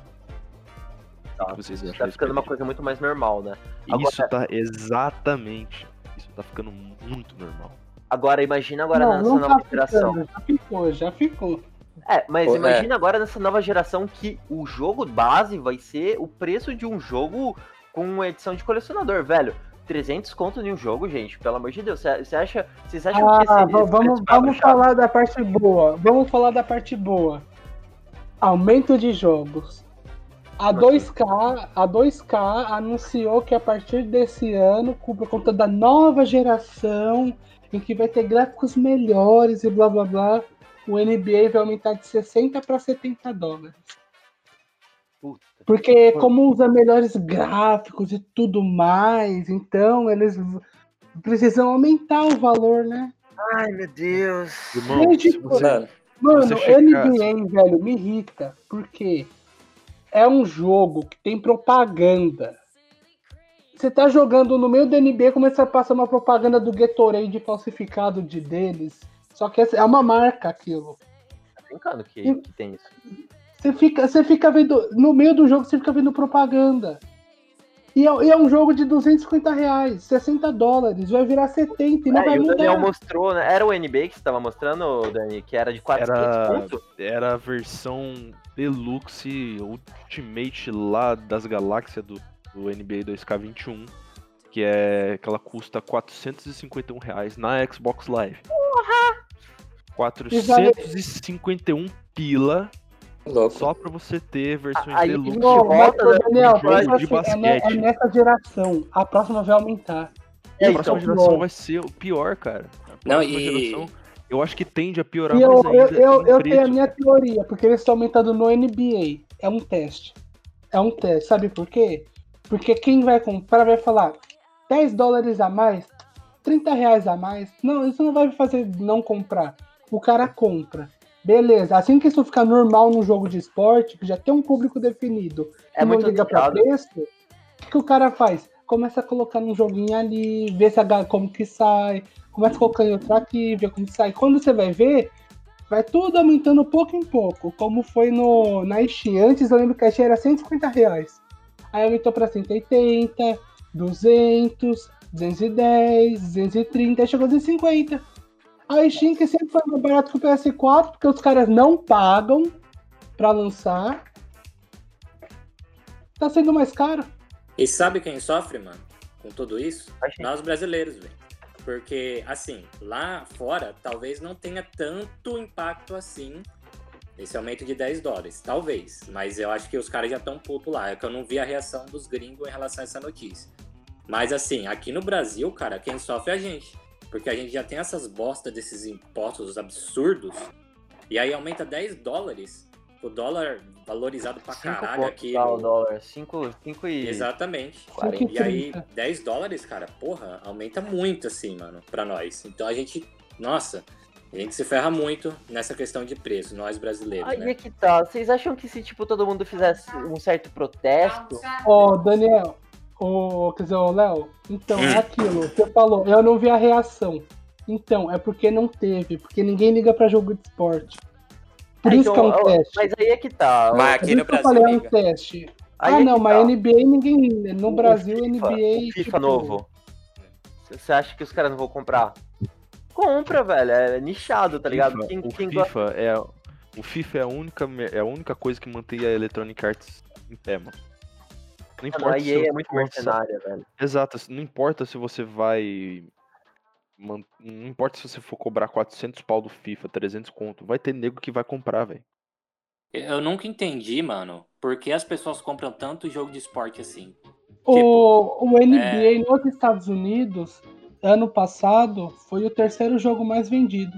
Que vocês Tá ficando uma coisa muito mais normal, né? disso? Isso agora- tá exatamente. Isso tá ficando muito normal. Agora, imagina agora não, nessa não nova tá geração. ficando, já ficou, já ficou. É, mas Pô, é. imagina agora nessa nova geração que o jogo base vai ser o preço de um jogo com uma edição de colecionador, velho. 300 conto em um jogo, gente, pelo amor de Deus. Você acha, vocês acham Ah, que esse, esse vamos, vamos falar da parte boa. Vamos falar da parte boa. Aumento de jogos. A 2K, a 2K anunciou que a partir desse ano, por conta da nova geração, em que vai ter gráficos melhores e blá blá blá, o NBA vai aumentar de 60 para 70 dólares. Porque como usa melhores gráficos e tudo mais, então eles precisam aumentar o valor, né? Ai, meu Deus. Irmão, Desde se você, Mano, Mano, você NBA, velho, me irrita. Porque é um jogo que tem propaganda. Você tá jogando no meio do NBA, começa a passar uma propaganda do Gatorade falsificado de deles. Só que é uma marca aquilo. Tá brincando que, Hum. que tem isso. Você fica, você fica vendo. No meio do jogo, você fica vendo propaganda. E é, e é um jogo de 250 reais, 60 dólares, vai virar 70 e não É, vai e o Daniel mudar. mostrou, né? Era o NBA que você tava mostrando, Dani, que era de 400 Era, conto? era a versão Deluxe Ultimate lá das galáxias do, do NBA 2K21, que é que ela custa 451 reais na Xbox Live. 451 pila louco. só pra você ter versões Aí, Deluxe. Não, mas, né, Daniel, pensa de assim, é, é nessa geração. A próxima vai aumentar. E a É, próxima então, geração bom. vai ser o pior, cara. A Não, e- geração, eu acho que tende a piorar E eu, mais eu, ainda. eu, em eu tenho a minha teoria, porque eles estão aumentando no NBA. É um teste. É um teste. Sabe por quê? Porque quem vai comprar vai falar 10 dólares a mais, 30 reais a mais. Não, isso não vai fazer não comprar. O cara compra. Beleza. Assim que isso ficar normal no jogo de esporte, que já tem um público definido, É muito liga limitado. preço, o que, que o cara faz? Começa a colocar num joguinho ali, vê se a, como que sai, começa a colocar em outro aqui, vê como que sai. Quando você vai ver, vai tudo aumentando pouco em pouco, como foi no, na Steam. Antes eu lembro que a Steam era 150 reais. Aí aumentou pra 180, 200, 210, 230, aí chegou a 250. A Steam que sempre foi mais barato que o PS4, porque os caras não pagam pra lançar. Tá sendo mais caro. E sabe quem sofre, mano, com tudo isso? Nós brasileiros, velho. Porque, assim, lá fora, talvez não tenha tanto impacto assim esse aumento de 10 dólares. Talvez. Mas eu acho que os caras já estão puto lá. É que eu não vi a reação dos gringos em relação a essa notícia. Mas, assim, aqui no Brasil, cara, quem sofre é a gente. Porque a gente já tem essas bostas desses impostos absurdos. E aí aumenta 10 dólares. O dólar valorizado pra 5 caralho aqui. tá, o no- dólar. 5 e... Exatamente. 40. E aí, 5,30. 10 dólares, cara, porra, aumenta muito assim, mano, pra nós. Então a gente, nossa, a gente se ferra muito nessa questão de preço, nós brasileiros, Aí né? é que tá. Vocês acham que se, tipo, todo mundo fizesse um certo protesto... Ó, Daniel, ô, quer dizer, ô, Léo, então, é Hum. aquilo, você falou, eu não vi a reação. Então, é porque não teve, porque ninguém liga pra jogo de esporte. Por É, isso que é um ó, teste. Mas aí é que tá. Mas aqui no eu Brasil, falei, é um teste. Aí ah, é não, que mas tá. NBA ninguém. No O Brasil, FIFA, NBA. o FIFA tipo, novo. Você acha que os caras não vão comprar? Compra, velho. É nichado, tá ligado? FIFA, Quem, o, quem gosta- FIFA é, o FIFA é a única, é a única coisa que mantém a Electronic Arts em pé, mano. Não importa a se EA é muito mercenária, velho. Exato, não importa se você vai. Não importa se você for cobrar 400 pau do FIFA, 300 conto, vai ter nego que vai comprar, velho. Eu nunca entendi, mano, por que as pessoas compram tanto jogo de esporte assim. O, o NBA é. nos Estados Unidos, ano passado, foi o terceiro jogo mais vendido.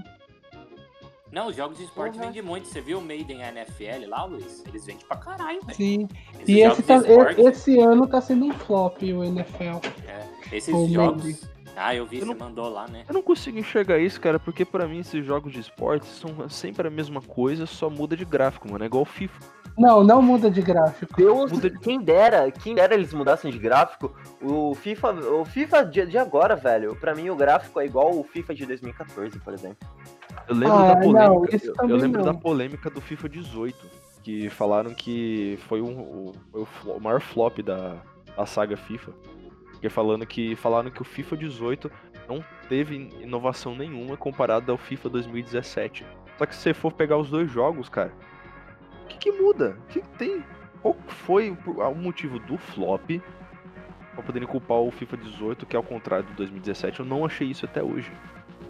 Não, os jogos de esporte Porra. vendem muito. Você viu o Made in NFL lá, Luiz? Eles vendem pra caralho, velho. Sim. Esses E esse, tá- esporte, esse ano tá sendo um flop o NFL. é, esses o jogos. Made. Ah, eu vi, Eu você não- mandou lá, né? Eu não consigo enxergar isso, cara, porque pra mim esses jogos de esporte são sempre a mesma coisa, só muda de gráfico, mano. É igual o FIFA. Não, não muda de gráfico. Deus, Muda de- quem dera, quem dera eles mudassem de gráfico. O FIFA, o FIFA de, de agora, velho, pra mim o gráfico é igual o FIFA de 2014, por exemplo. Eu lembro Ah, da não, polêmica. isso eu- eu, lembro não. da polêmica do FIFA 18. Que falaram que foi, um, o, o maior flop da, da saga FIFA. Porque falando que, falaram que o FIFA 18 não teve inovação nenhuma comparado ao FIFA 2017. Só que se você for pegar os dois jogos, cara, o que, que muda? O que, que tem? Qual foi o, motivo do flop pra poderem culpar o FIFA 18, que ao contrário do 2017, eu não achei isso até hoje.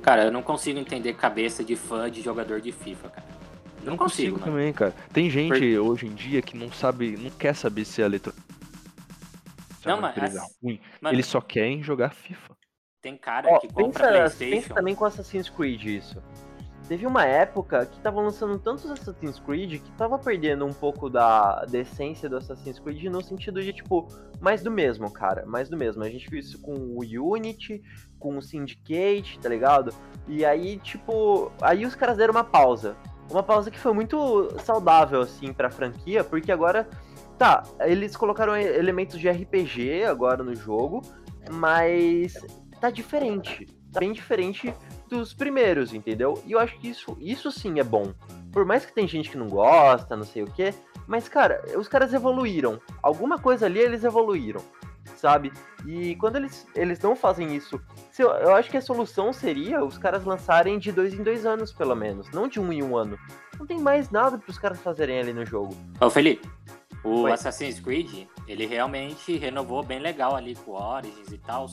Cara, eu não consigo entender cabeça de fã de jogador de FIFA, cara. Eu não consigo, mano. também, cara. Tem gente hoje em dia que não sabe, não quer saber se a letra é Não, mas assim, ruim. Mano, Eles só querem jogar FIFA. tem cara Ó, que compra pensa, pensa Playstation. também com Assassin's Creed isso. Teve uma época que tava lançando tantos Assassin's Creed que tava perdendo um pouco da, da essência do Assassin's Creed no sentido de, tipo, mais do mesmo, cara. Mais do mesmo. A gente viu isso com o Unity, com o Syndicate, tá ligado? E aí, tipo, aí os caras deram uma pausa. Uma pausa que foi muito saudável, assim, pra franquia, porque agora, tá, eles colocaram elementos de RPG agora no jogo, mas tá diferente. Tá bem diferente dos primeiros, entendeu? E eu acho que isso, isso sim é bom. Por mais que tem gente que não gosta, não sei o que, mas cara, os caras evoluíram. Alguma coisa ali eles evoluíram, sabe? E quando eles, eles não fazem isso, eu, acho que a solução seria os caras lançarem de dois em dois anos, pelo menos, não de um em um ano. Não tem mais nada para os caras fazerem ali no jogo. Ô, Felipe, o Oi. Assassin's Creed, ele realmente renovou bem legal ali com o Origins e tal.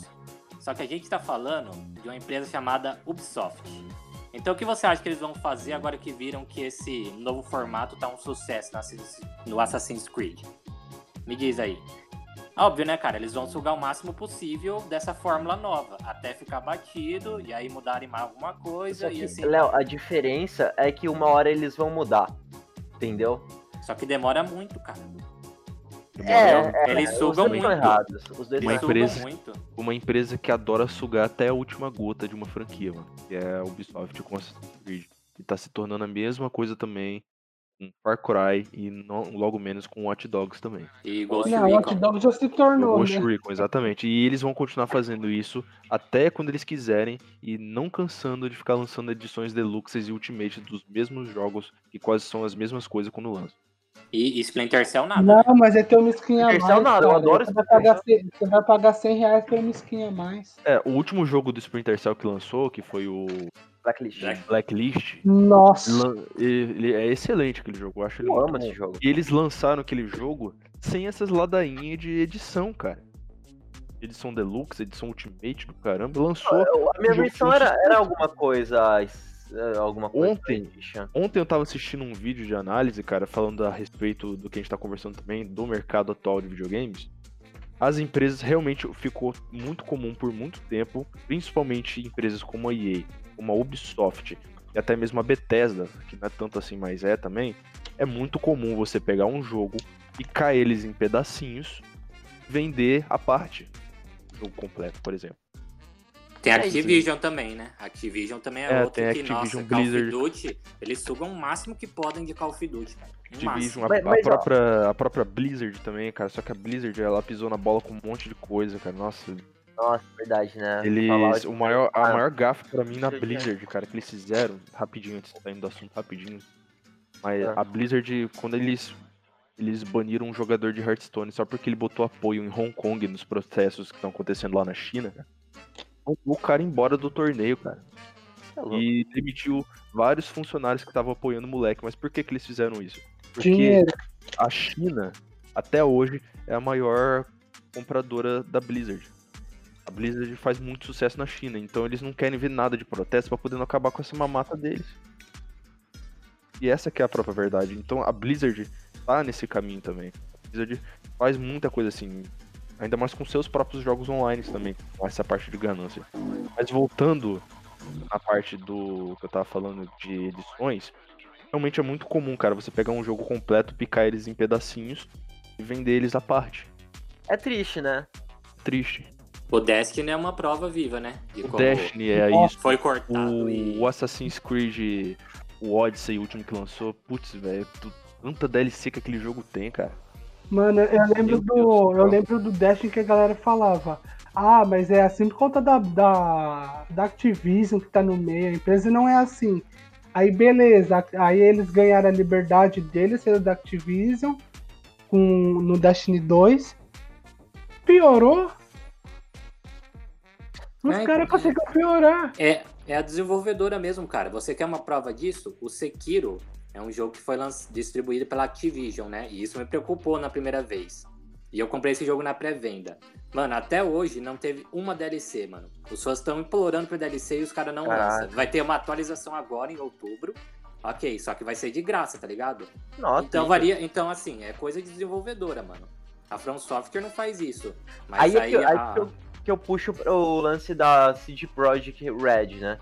Só que a gente tá falando de uma empresa chamada Ubisoft. Então o que você acha que eles vão fazer agora que viram que esse novo formato tá um sucesso no Assassin's Creed? Me diz aí. Óbvio, né, cara? Eles vão sugar o máximo possível dessa fórmula nova, até ficar batido e aí mudarem mais alguma coisa que, e assim. Léo, a diferença é que uma hora eles vão mudar, entendeu? Só que demora muito, cara. É, Eles é, sugam os dois muito. errados. Os dois Eles Uma sugam empresa- muito. Uma empresa que adora sugar até a última gota de uma franquia, mano. Que é a Ubisoft com Assassin's Creed. E tá se tornando a mesma coisa também com Far Cry e não- logo menos com Watch Dogs também. E Ghost Não, Recon. Dog já se tornou, Ghost né? Recon, exatamente. E eles vão continuar fazendo isso até quando eles quiserem e não cansando de ficar lançando edições deluxes e ultimate dos mesmos jogos que quase são as mesmas coisas quando lançam. E, e Splinter Cell nada. Não, mas é ter uma skin a mais. Splinter Cell nada, eu adoro você vai, Splinter pagar, cem- você vai pagar 100 reais por uma skin a mais. É, o último jogo do Splinter Cell que lançou, que foi o Blacklist. Black- Blacklist, Nossa. ele é excelente aquele jogo. Eu acho ele Eu amo esse jogo. E eles lançaram aquele jogo sem essas ladainhas de edição, cara. Edição Deluxe, edição Ultimate do caramba. Lançou. Eu- A minha O jogo versão foi um era, era alguma coisa. É, Alguma coisa. Ontem. Ontem eu tava assistindo um vídeo de análise, cara, falando a respeito do que a gente tá conversando também, do mercado atual de videogames. As empresas realmente ficou muito comum por muito tempo, principalmente empresas como a EA, como a Ubisoft e até mesmo a Bethesda, que não é tanto assim, mas é também. É muito comum você pegar um jogo, picar eles em pedacinhos, vender a parte. Jogo completo, por exemplo. Tem É Activision também, né? Activision também é, É, outro tem que, Activision, nossa, Call of Blizzard. Duty, eles sugam o máximo que podem de Call of Duty, cara. A, Mas- a mas, ó. própria, a própria Blizzard também, cara. Só que a Blizzard, ela pisou na bola com um monte de coisa, cara. Nossa, Nossa, verdade, né? eles. O maior, a Ah, maior gafa pra mim na Blizzard, Blizzard, cara, que eles fizeram, rapidinho, antes de sair do assunto, rapidinho. Mas Ah. a Blizzard, quando eles. Eles baniram um jogador de Hearthstone só porque ele botou apoio em Hong Kong nos processos que estão acontecendo lá na China, cara. Mandou o cara embora do torneio, cara. é louco. E demitiu vários funcionários que estavam apoiando o moleque. Mas por que, que eles fizeram isso? Porque Dinheiro. a China, até hoje, é a maior compradora da Blizzard. A Blizzard faz muito sucesso na China, então eles não querem ver nada de protesto pra poder não acabar com essa mamata deles. E essa que é a própria verdade. Então a Blizzard tá nesse caminho também. A Blizzard faz muita coisa assim, ainda mais com seus próprios jogos online também, com essa parte de ganância. Mas voltando na parte do que eu tava falando de edições, realmente é muito comum, cara, você pegar um jogo completo, picar eles em pedacinhos e vender eles à parte. É triste, né? Triste. O Destiny é uma prova viva, né? De O como Destiny é isso. foi cortado e... O, o Assassin's Creed, o Odyssey, o último que lançou, putz, velho, tanta DLC que aquele jogo tem, cara. Mano, eu lembro do. Eu lembro do Destiny que a galera falava. Ah, mas é assim por conta da, da, da Activision que tá no meio. A empresa não é assim. Aí beleza, aí eles ganharam a liberdade deles, sendo da Activision, com, no Destiny 2. Piorou. Os É, caras conseguiram piorar. É, é a desenvolvedora mesmo, cara. Você quer uma prova disso? O Sekiro é um jogo que foi distribuído pela Activision, né? E isso me preocupou na primeira vez. E eu comprei esse jogo na pré-venda. Mano, até hoje não teve uma DLC, mano. Os fãs estão implorando por DLC e os caras não Caraca. lançam. Vai ter uma atualização agora em outubro. Ok, só que vai ser de graça, tá ligado? Nossa, Então varia. Então, assim, é coisa de desenvolvedora, mano. A From Software não faz isso. Mas Aí, aí, é que, aí a- que, eu, que eu puxo pro lance da CD Projekt Red, né?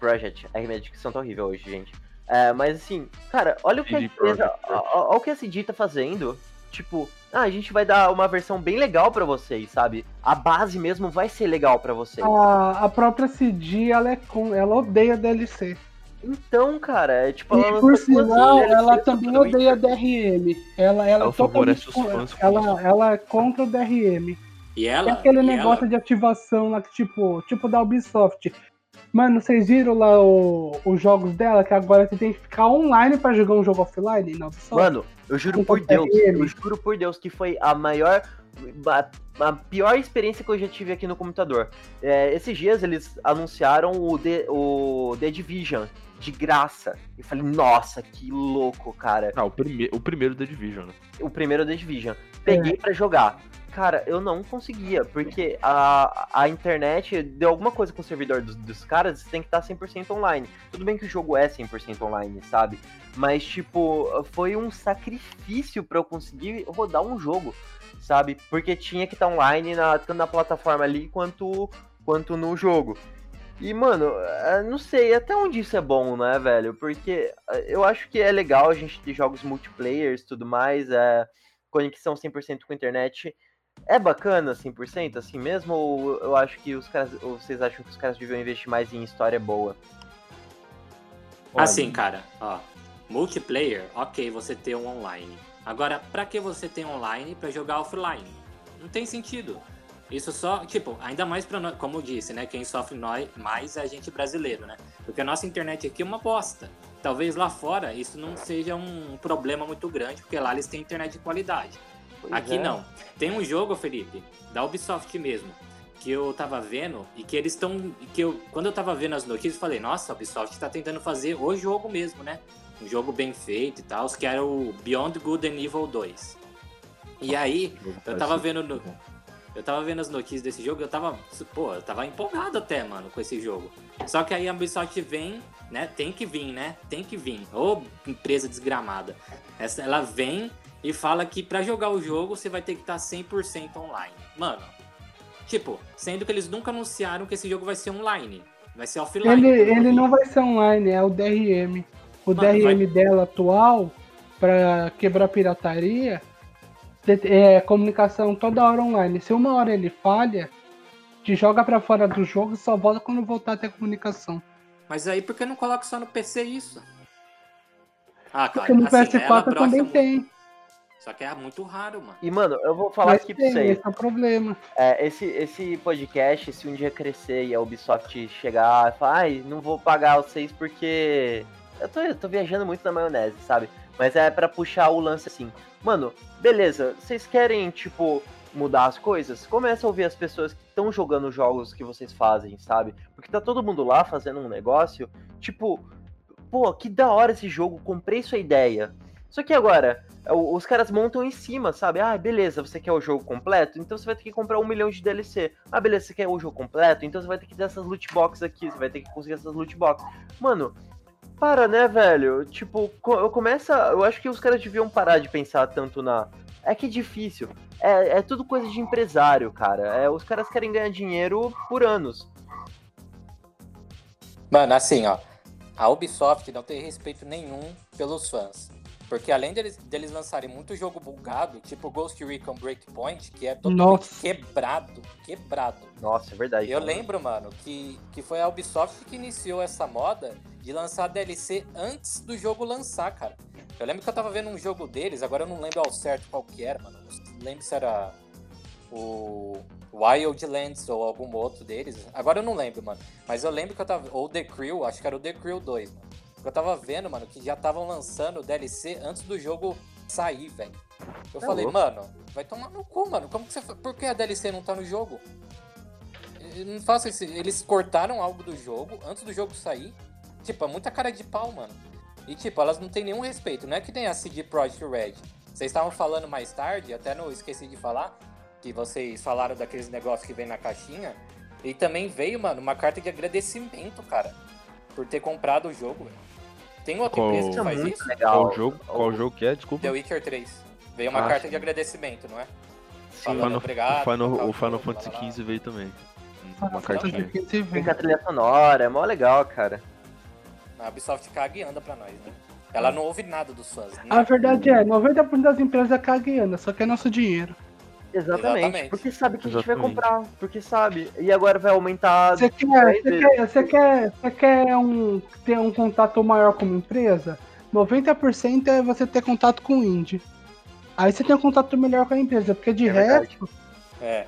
Project. A dicção tá horrível hoje, gente. É, mas assim, cara, olha o que a CD empresa. Olha o que a CD tá fazendo. Tipo, ah, a gente vai dar uma versão bem legal pra vocês, sabe? A base mesmo vai ser legal pra vocês. A, a própria CD, ela, é com, ela odeia DLC. Então, cara, é tipo, ela E lançou por duas sinal, DLCs ela também pra Witcher. odeia DRM. Ela, ela, Ela é favorece totalmente os fãs com ela, ela é contra o DRM. E ela. aquele e negócio ela- de ativação lá, que tipo, tipo da Ubisoft. Mano, vocês viram lá o- os jogos dela, que agora você tem que ficar online pra jogar um jogo offline na Ubisoft? Mano, eu juro por Deus, eu juro por Deus que foi a maior, a, a pior experiência que eu já tive aqui no computador. É, esses dias eles anunciaram o The, o The Division de graça. Eu falei, nossa, que louco, cara. Ah, o, prime o primeiro The Division, né? O primeiro The Division. Peguei pra jogar. Cara, eu não conseguia, porque a, a internet deu alguma coisa com o servidor dos, dos caras, você tem que estar 100% online. Tudo bem que o jogo é 100% online, sabe? Mas, tipo, foi um sacrifício pra eu conseguir rodar um jogo, sabe? Porque tinha que estar online na, tanto na plataforma ali quanto, quanto no jogo. E, mano, eh, não sei até onde isso é bom, né, velho? Porque eh, eu acho que é legal a gente ter jogos multiplayers tudo mais, é, conexão 100% com a internet. É bacana 100% assim mesmo? Ou eu acho que os caras. Ou vocês acham que os caras deviam investir mais em história boa? Assim, cara, ó. Multiplayer, ok, você ter um online. Agora, pra que você tem online pra jogar offline? Não tem sentido. Isso só, tipo, ainda mais pra nós, como eu disse, né? Quem sofre nós, mais é a gente brasileiro, né? Porque a nossa internet aqui é uma bosta. Talvez lá fora isso não seja um problema muito grande, porque lá eles têm internet de qualidade. Pois Aqui é. não. Tem um jogo, Felipe, da Ubisoft mesmo, que eu tava vendo e que eles estão. que eu Quando eu tava vendo as notícias, eu falei, nossa, a Ubisoft tá tentando fazer o jogo mesmo, né? Um jogo bem feito e tal, que era o Beyond Good and Evil 2. E aí, eu tava vendo no- eu tava vendo as notícias desse jogo e eu tava, pô, eu tava empolgado até, mano, com esse jogo. Só que aí a Ubisoft vem, né? Tem que vir, né? Tem que vir. Ô, empresa desgramada. Essa, ela vem e fala que pra jogar o jogo você vai ter que estar 100% online. Mano, tipo, sendo que eles nunca anunciaram que esse jogo vai ser online. Vai ser offline. Ele, ele não vai ser online, é o DRM. O Mano, DRM dela atual, pra quebrar pirataria, é comunicação toda hora online. Se uma hora ele falha, te joga pra fora do jogo e só volta quando voltar a ter comunicação. Mas aí por que não coloca só no PC isso? Ah, Porque no assim, ela PS4 brocha também muito. tem. Só que é muito raro, mano. E, mano, eu vou falar Mas aqui pra tem, vocês. esse é o problema. É, esse, esse podcast, se um dia crescer e a Ubisoft chegar e falar, ai, não vou pagar vocês porque. Eu tô, eu tô viajando muito na maionese, sabe? Mas é pra puxar o lance assim. Mano, beleza, vocês querem, tipo, mudar as coisas? Começa a ouvir as pessoas que estão jogando os jogos que vocês fazem, sabe? Porque tá todo mundo lá fazendo um negócio, tipo, pô, que da hora esse jogo, comprei sua ideia. Só que agora, o- os caras montam em cima, sabe? Ah, beleza, você quer o jogo completo? Então você vai ter que comprar um milhão de DLC. Ah, beleza, você quer o jogo completo? Então você vai ter que ter essas loot boxes aqui, você vai ter que conseguir essas loot boxes. Mano, para, né, velho? Tipo, eu começa. Eu acho que os caras deviam parar de pensar tanto na. É que é difícil. É, é tudo coisa de empresário, cara. É, os caras querem ganhar dinheiro por anos. Mano, assim, ó. A Ubisoft não tem respeito nenhum pelos fãs. Porque além deles, deles lançarem muito jogo bugado, tipo Ghost Recon Breakpoint, que é totalmente Nossa. quebrado, quebrado. Nossa, é verdade. Eu cara. lembro, mano, que, que foi a Ubisoft que iniciou essa moda de lançar DLC antes do jogo lançar, cara. Eu lembro que eu tava vendo um jogo deles, agora eu não lembro ao certo qual que era, mano. Não lembro se era o Wildlands ou algum outro deles. Agora eu não lembro, mano. Mas eu lembro que eu tava. Ou The Crew, acho que era o The Crew 2, mano. Eu tava vendo, mano, que já estavam lançando o DLC antes do jogo sair, velho. Eu Tá falei, louco. mano, vai tomar no cu, mano. Como que você. Por que a DLC não tá no jogo? não faço isso. Eles cortaram algo do jogo antes do jogo sair. Tipo, é muita cara de pau, mano. E, tipo, elas não têm nenhum respeito. Não é que nem a CD Projekt Red. Vocês estavam falando mais tarde, até não esqueci de falar, que vocês falaram daqueles negócios que vem na caixinha. E também veio, mano, uma carta de agradecimento, cara. Por ter comprado o jogo, velho. Tem outra Qual- empresa que faz muito isso? legal. Qual jogo, qual jogo que é? Desculpa. The Witcher 3. Veio uma Ah, carta sim. de agradecimento, não é? O Falando Final, obrigado, o Final, tal o Final Fantasy. XV veio também. Final Uma Fantasy cartinha. Tem vem. com a trilha sonora, é mó legal, cara. A Ubisoft caga e anda pra nós, né? Ela não ouve nada dos fãs. A nada. verdade é, 90% das empresas cagueando, só que é nosso dinheiro. Exatamente. Exatamente. Porque sabe que a gente vai Exatamente. comprar. Porque sabe. E agora vai aumentar. Você quer, você quer, você quer, você quer um, ter um contato maior como empresa? 90% é você ter contato com o indie. Aí você tem um contato melhor com a empresa, porque de É resto, É.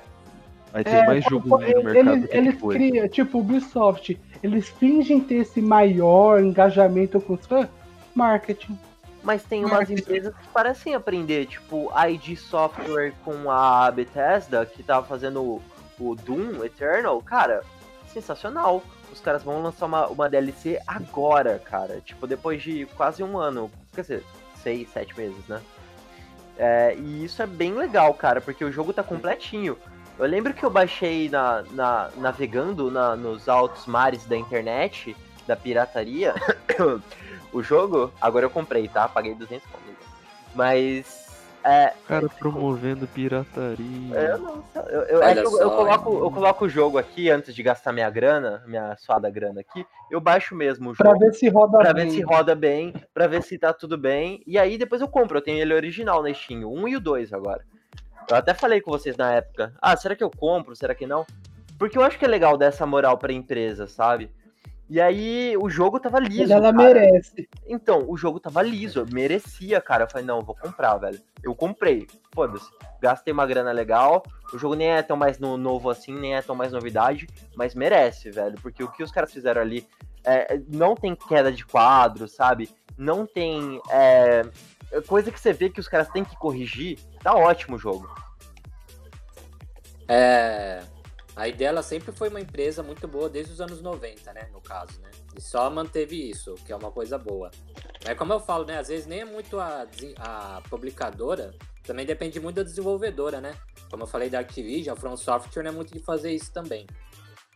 Aí tem É, mais pô, jogo pô, ruim no mercado eles, criam, tipo, Ubisoft, eles fingem ter esse maior engajamento com os fãs, marketing. Mas tem umas empresas que parecem aprender, tipo a ID Software com a Bethesda, que tava fazendo o, o Doom Eternal, cara, sensacional. Os caras vão lançar uma, uma DLC agora, cara. Tipo, depois de quase um ano. Quer dizer, seis, sete meses, né? É, e isso é bem legal, cara, porque o jogo tá completinho. Eu lembro que eu baixei na, na- navegando na- nos altos mares da internet, da pirataria, o jogo. Agora eu comprei, tá? Paguei 200 conto. Mas. É, Cara promovendo pirataria. eu não sei. Eu, eu- é eu, só, eu coloco, eu coloco o jogo aqui antes de gastar minha grana, minha suada grana aqui. Eu baixo mesmo o Pra jogo. ver se roda Pra bem. ver se roda bem, pra ver se tá tudo bem. E aí depois eu compro. Eu tenho ele original na Steam, o 1 e o 2 agora. Eu até falei com vocês na época. Ah, será que eu compro? Será que não? Porque eu acho que é legal dar essa moral pra empresa, sabe? E aí o jogo tava liso. ela cara. merece. Então, o jogo tava liso, eu merecia, cara. Eu falei, não, eu vou comprar, velho. Eu comprei, foda-se. Gastei uma grana legal. O jogo nem é tão mais no- novo assim, nem é tão mais novidade, mas merece, velho. Porque o que os caras fizeram ali é, não tem queda de quadro, sabe? Não tem. é, coisa que você vê que os caras têm que corrigir. Tá ótimo o jogo. É. A Idela sempre foi uma empresa muito boa desde os anos 90, né? No caso, né? E só manteve isso, que é uma coisa boa. É como eu falo, né? Às vezes nem é muito a, a publicadora, também depende muito da desenvolvedora, né? Como eu falei da Activision, a From Software não é muito de fazer isso também.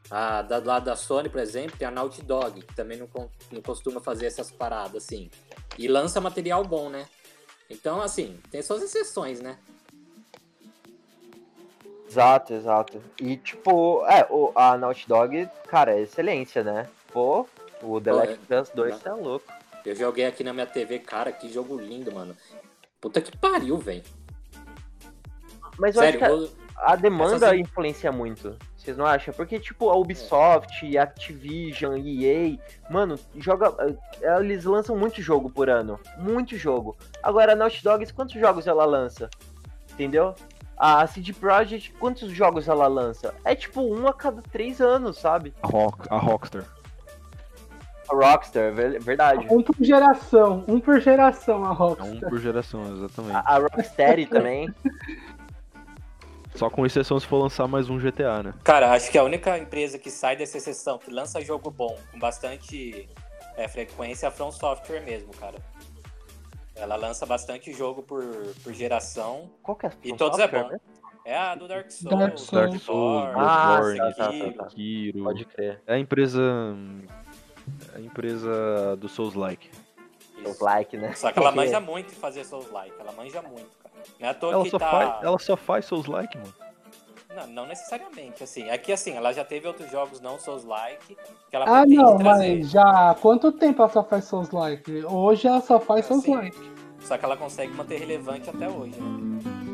A, da, do lado da Sony, por exemplo, tem a Naughty Dog, que também não, não costuma fazer essas paradas, assim. E lança material bom, né? Então, assim, tem suas exceções, né? Exato, exato. E tipo, é, o, a Naughty Dog, cara, é excelência, né? Pô, o The Last of Us 2 né? tá louco. Eu joguei aqui na minha TV, cara, que jogo lindo, mano. Puta que pariu, velho. Mas eu Sério, acho que a, a demanda Essa sim. influencia muito. Vocês não acham? Porque, tipo, a Ubisoft, a Activision, EA, mano, joga. eh, Eles lançam muito jogo por ano. Muito jogo. Agora, a Naughty Dogs, quantos jogos ela lança? Entendeu? A CD Projekt, quantos jogos ela lança? É tipo um a cada três anos, sabe? A, Rock, a Rockstar. A Rockstar, ver- verdade. Um por geração, um por geração a É um Rockstar. por geração, exatamente. A, a Rocksteady também. Só com exceção se for lançar mais um GTA, né? Cara, acho que a única empresa que sai dessa exceção, que lança jogo bom com bastante é, frequência, é a From Software mesmo, cara. Ela lança bastante jogo por, por geração Qual que é a e todos é bom. É a do Dark Souls, Dark Souls. Dark Souls, Bloodborne, Ah, Bloodborne, tá, tá. Pode crer. É a empresa. É a empresa do Souls Like. Os Isso. like, né? Só que ela manja muito em fazer Souls Like, ela manja muito, cara. Não é à toa Ela que só, tá... faz, ela só faz Souls Like, mano. Não, não necessariamente, assim. É que assim, ela já teve outros jogos não Souls-like que ela Ah, não, trazer. mas já há quanto tempo ela só faz Souls Like? Hoje ela só faz Souls. Like. Só que ela consegue manter relevante até hoje, né?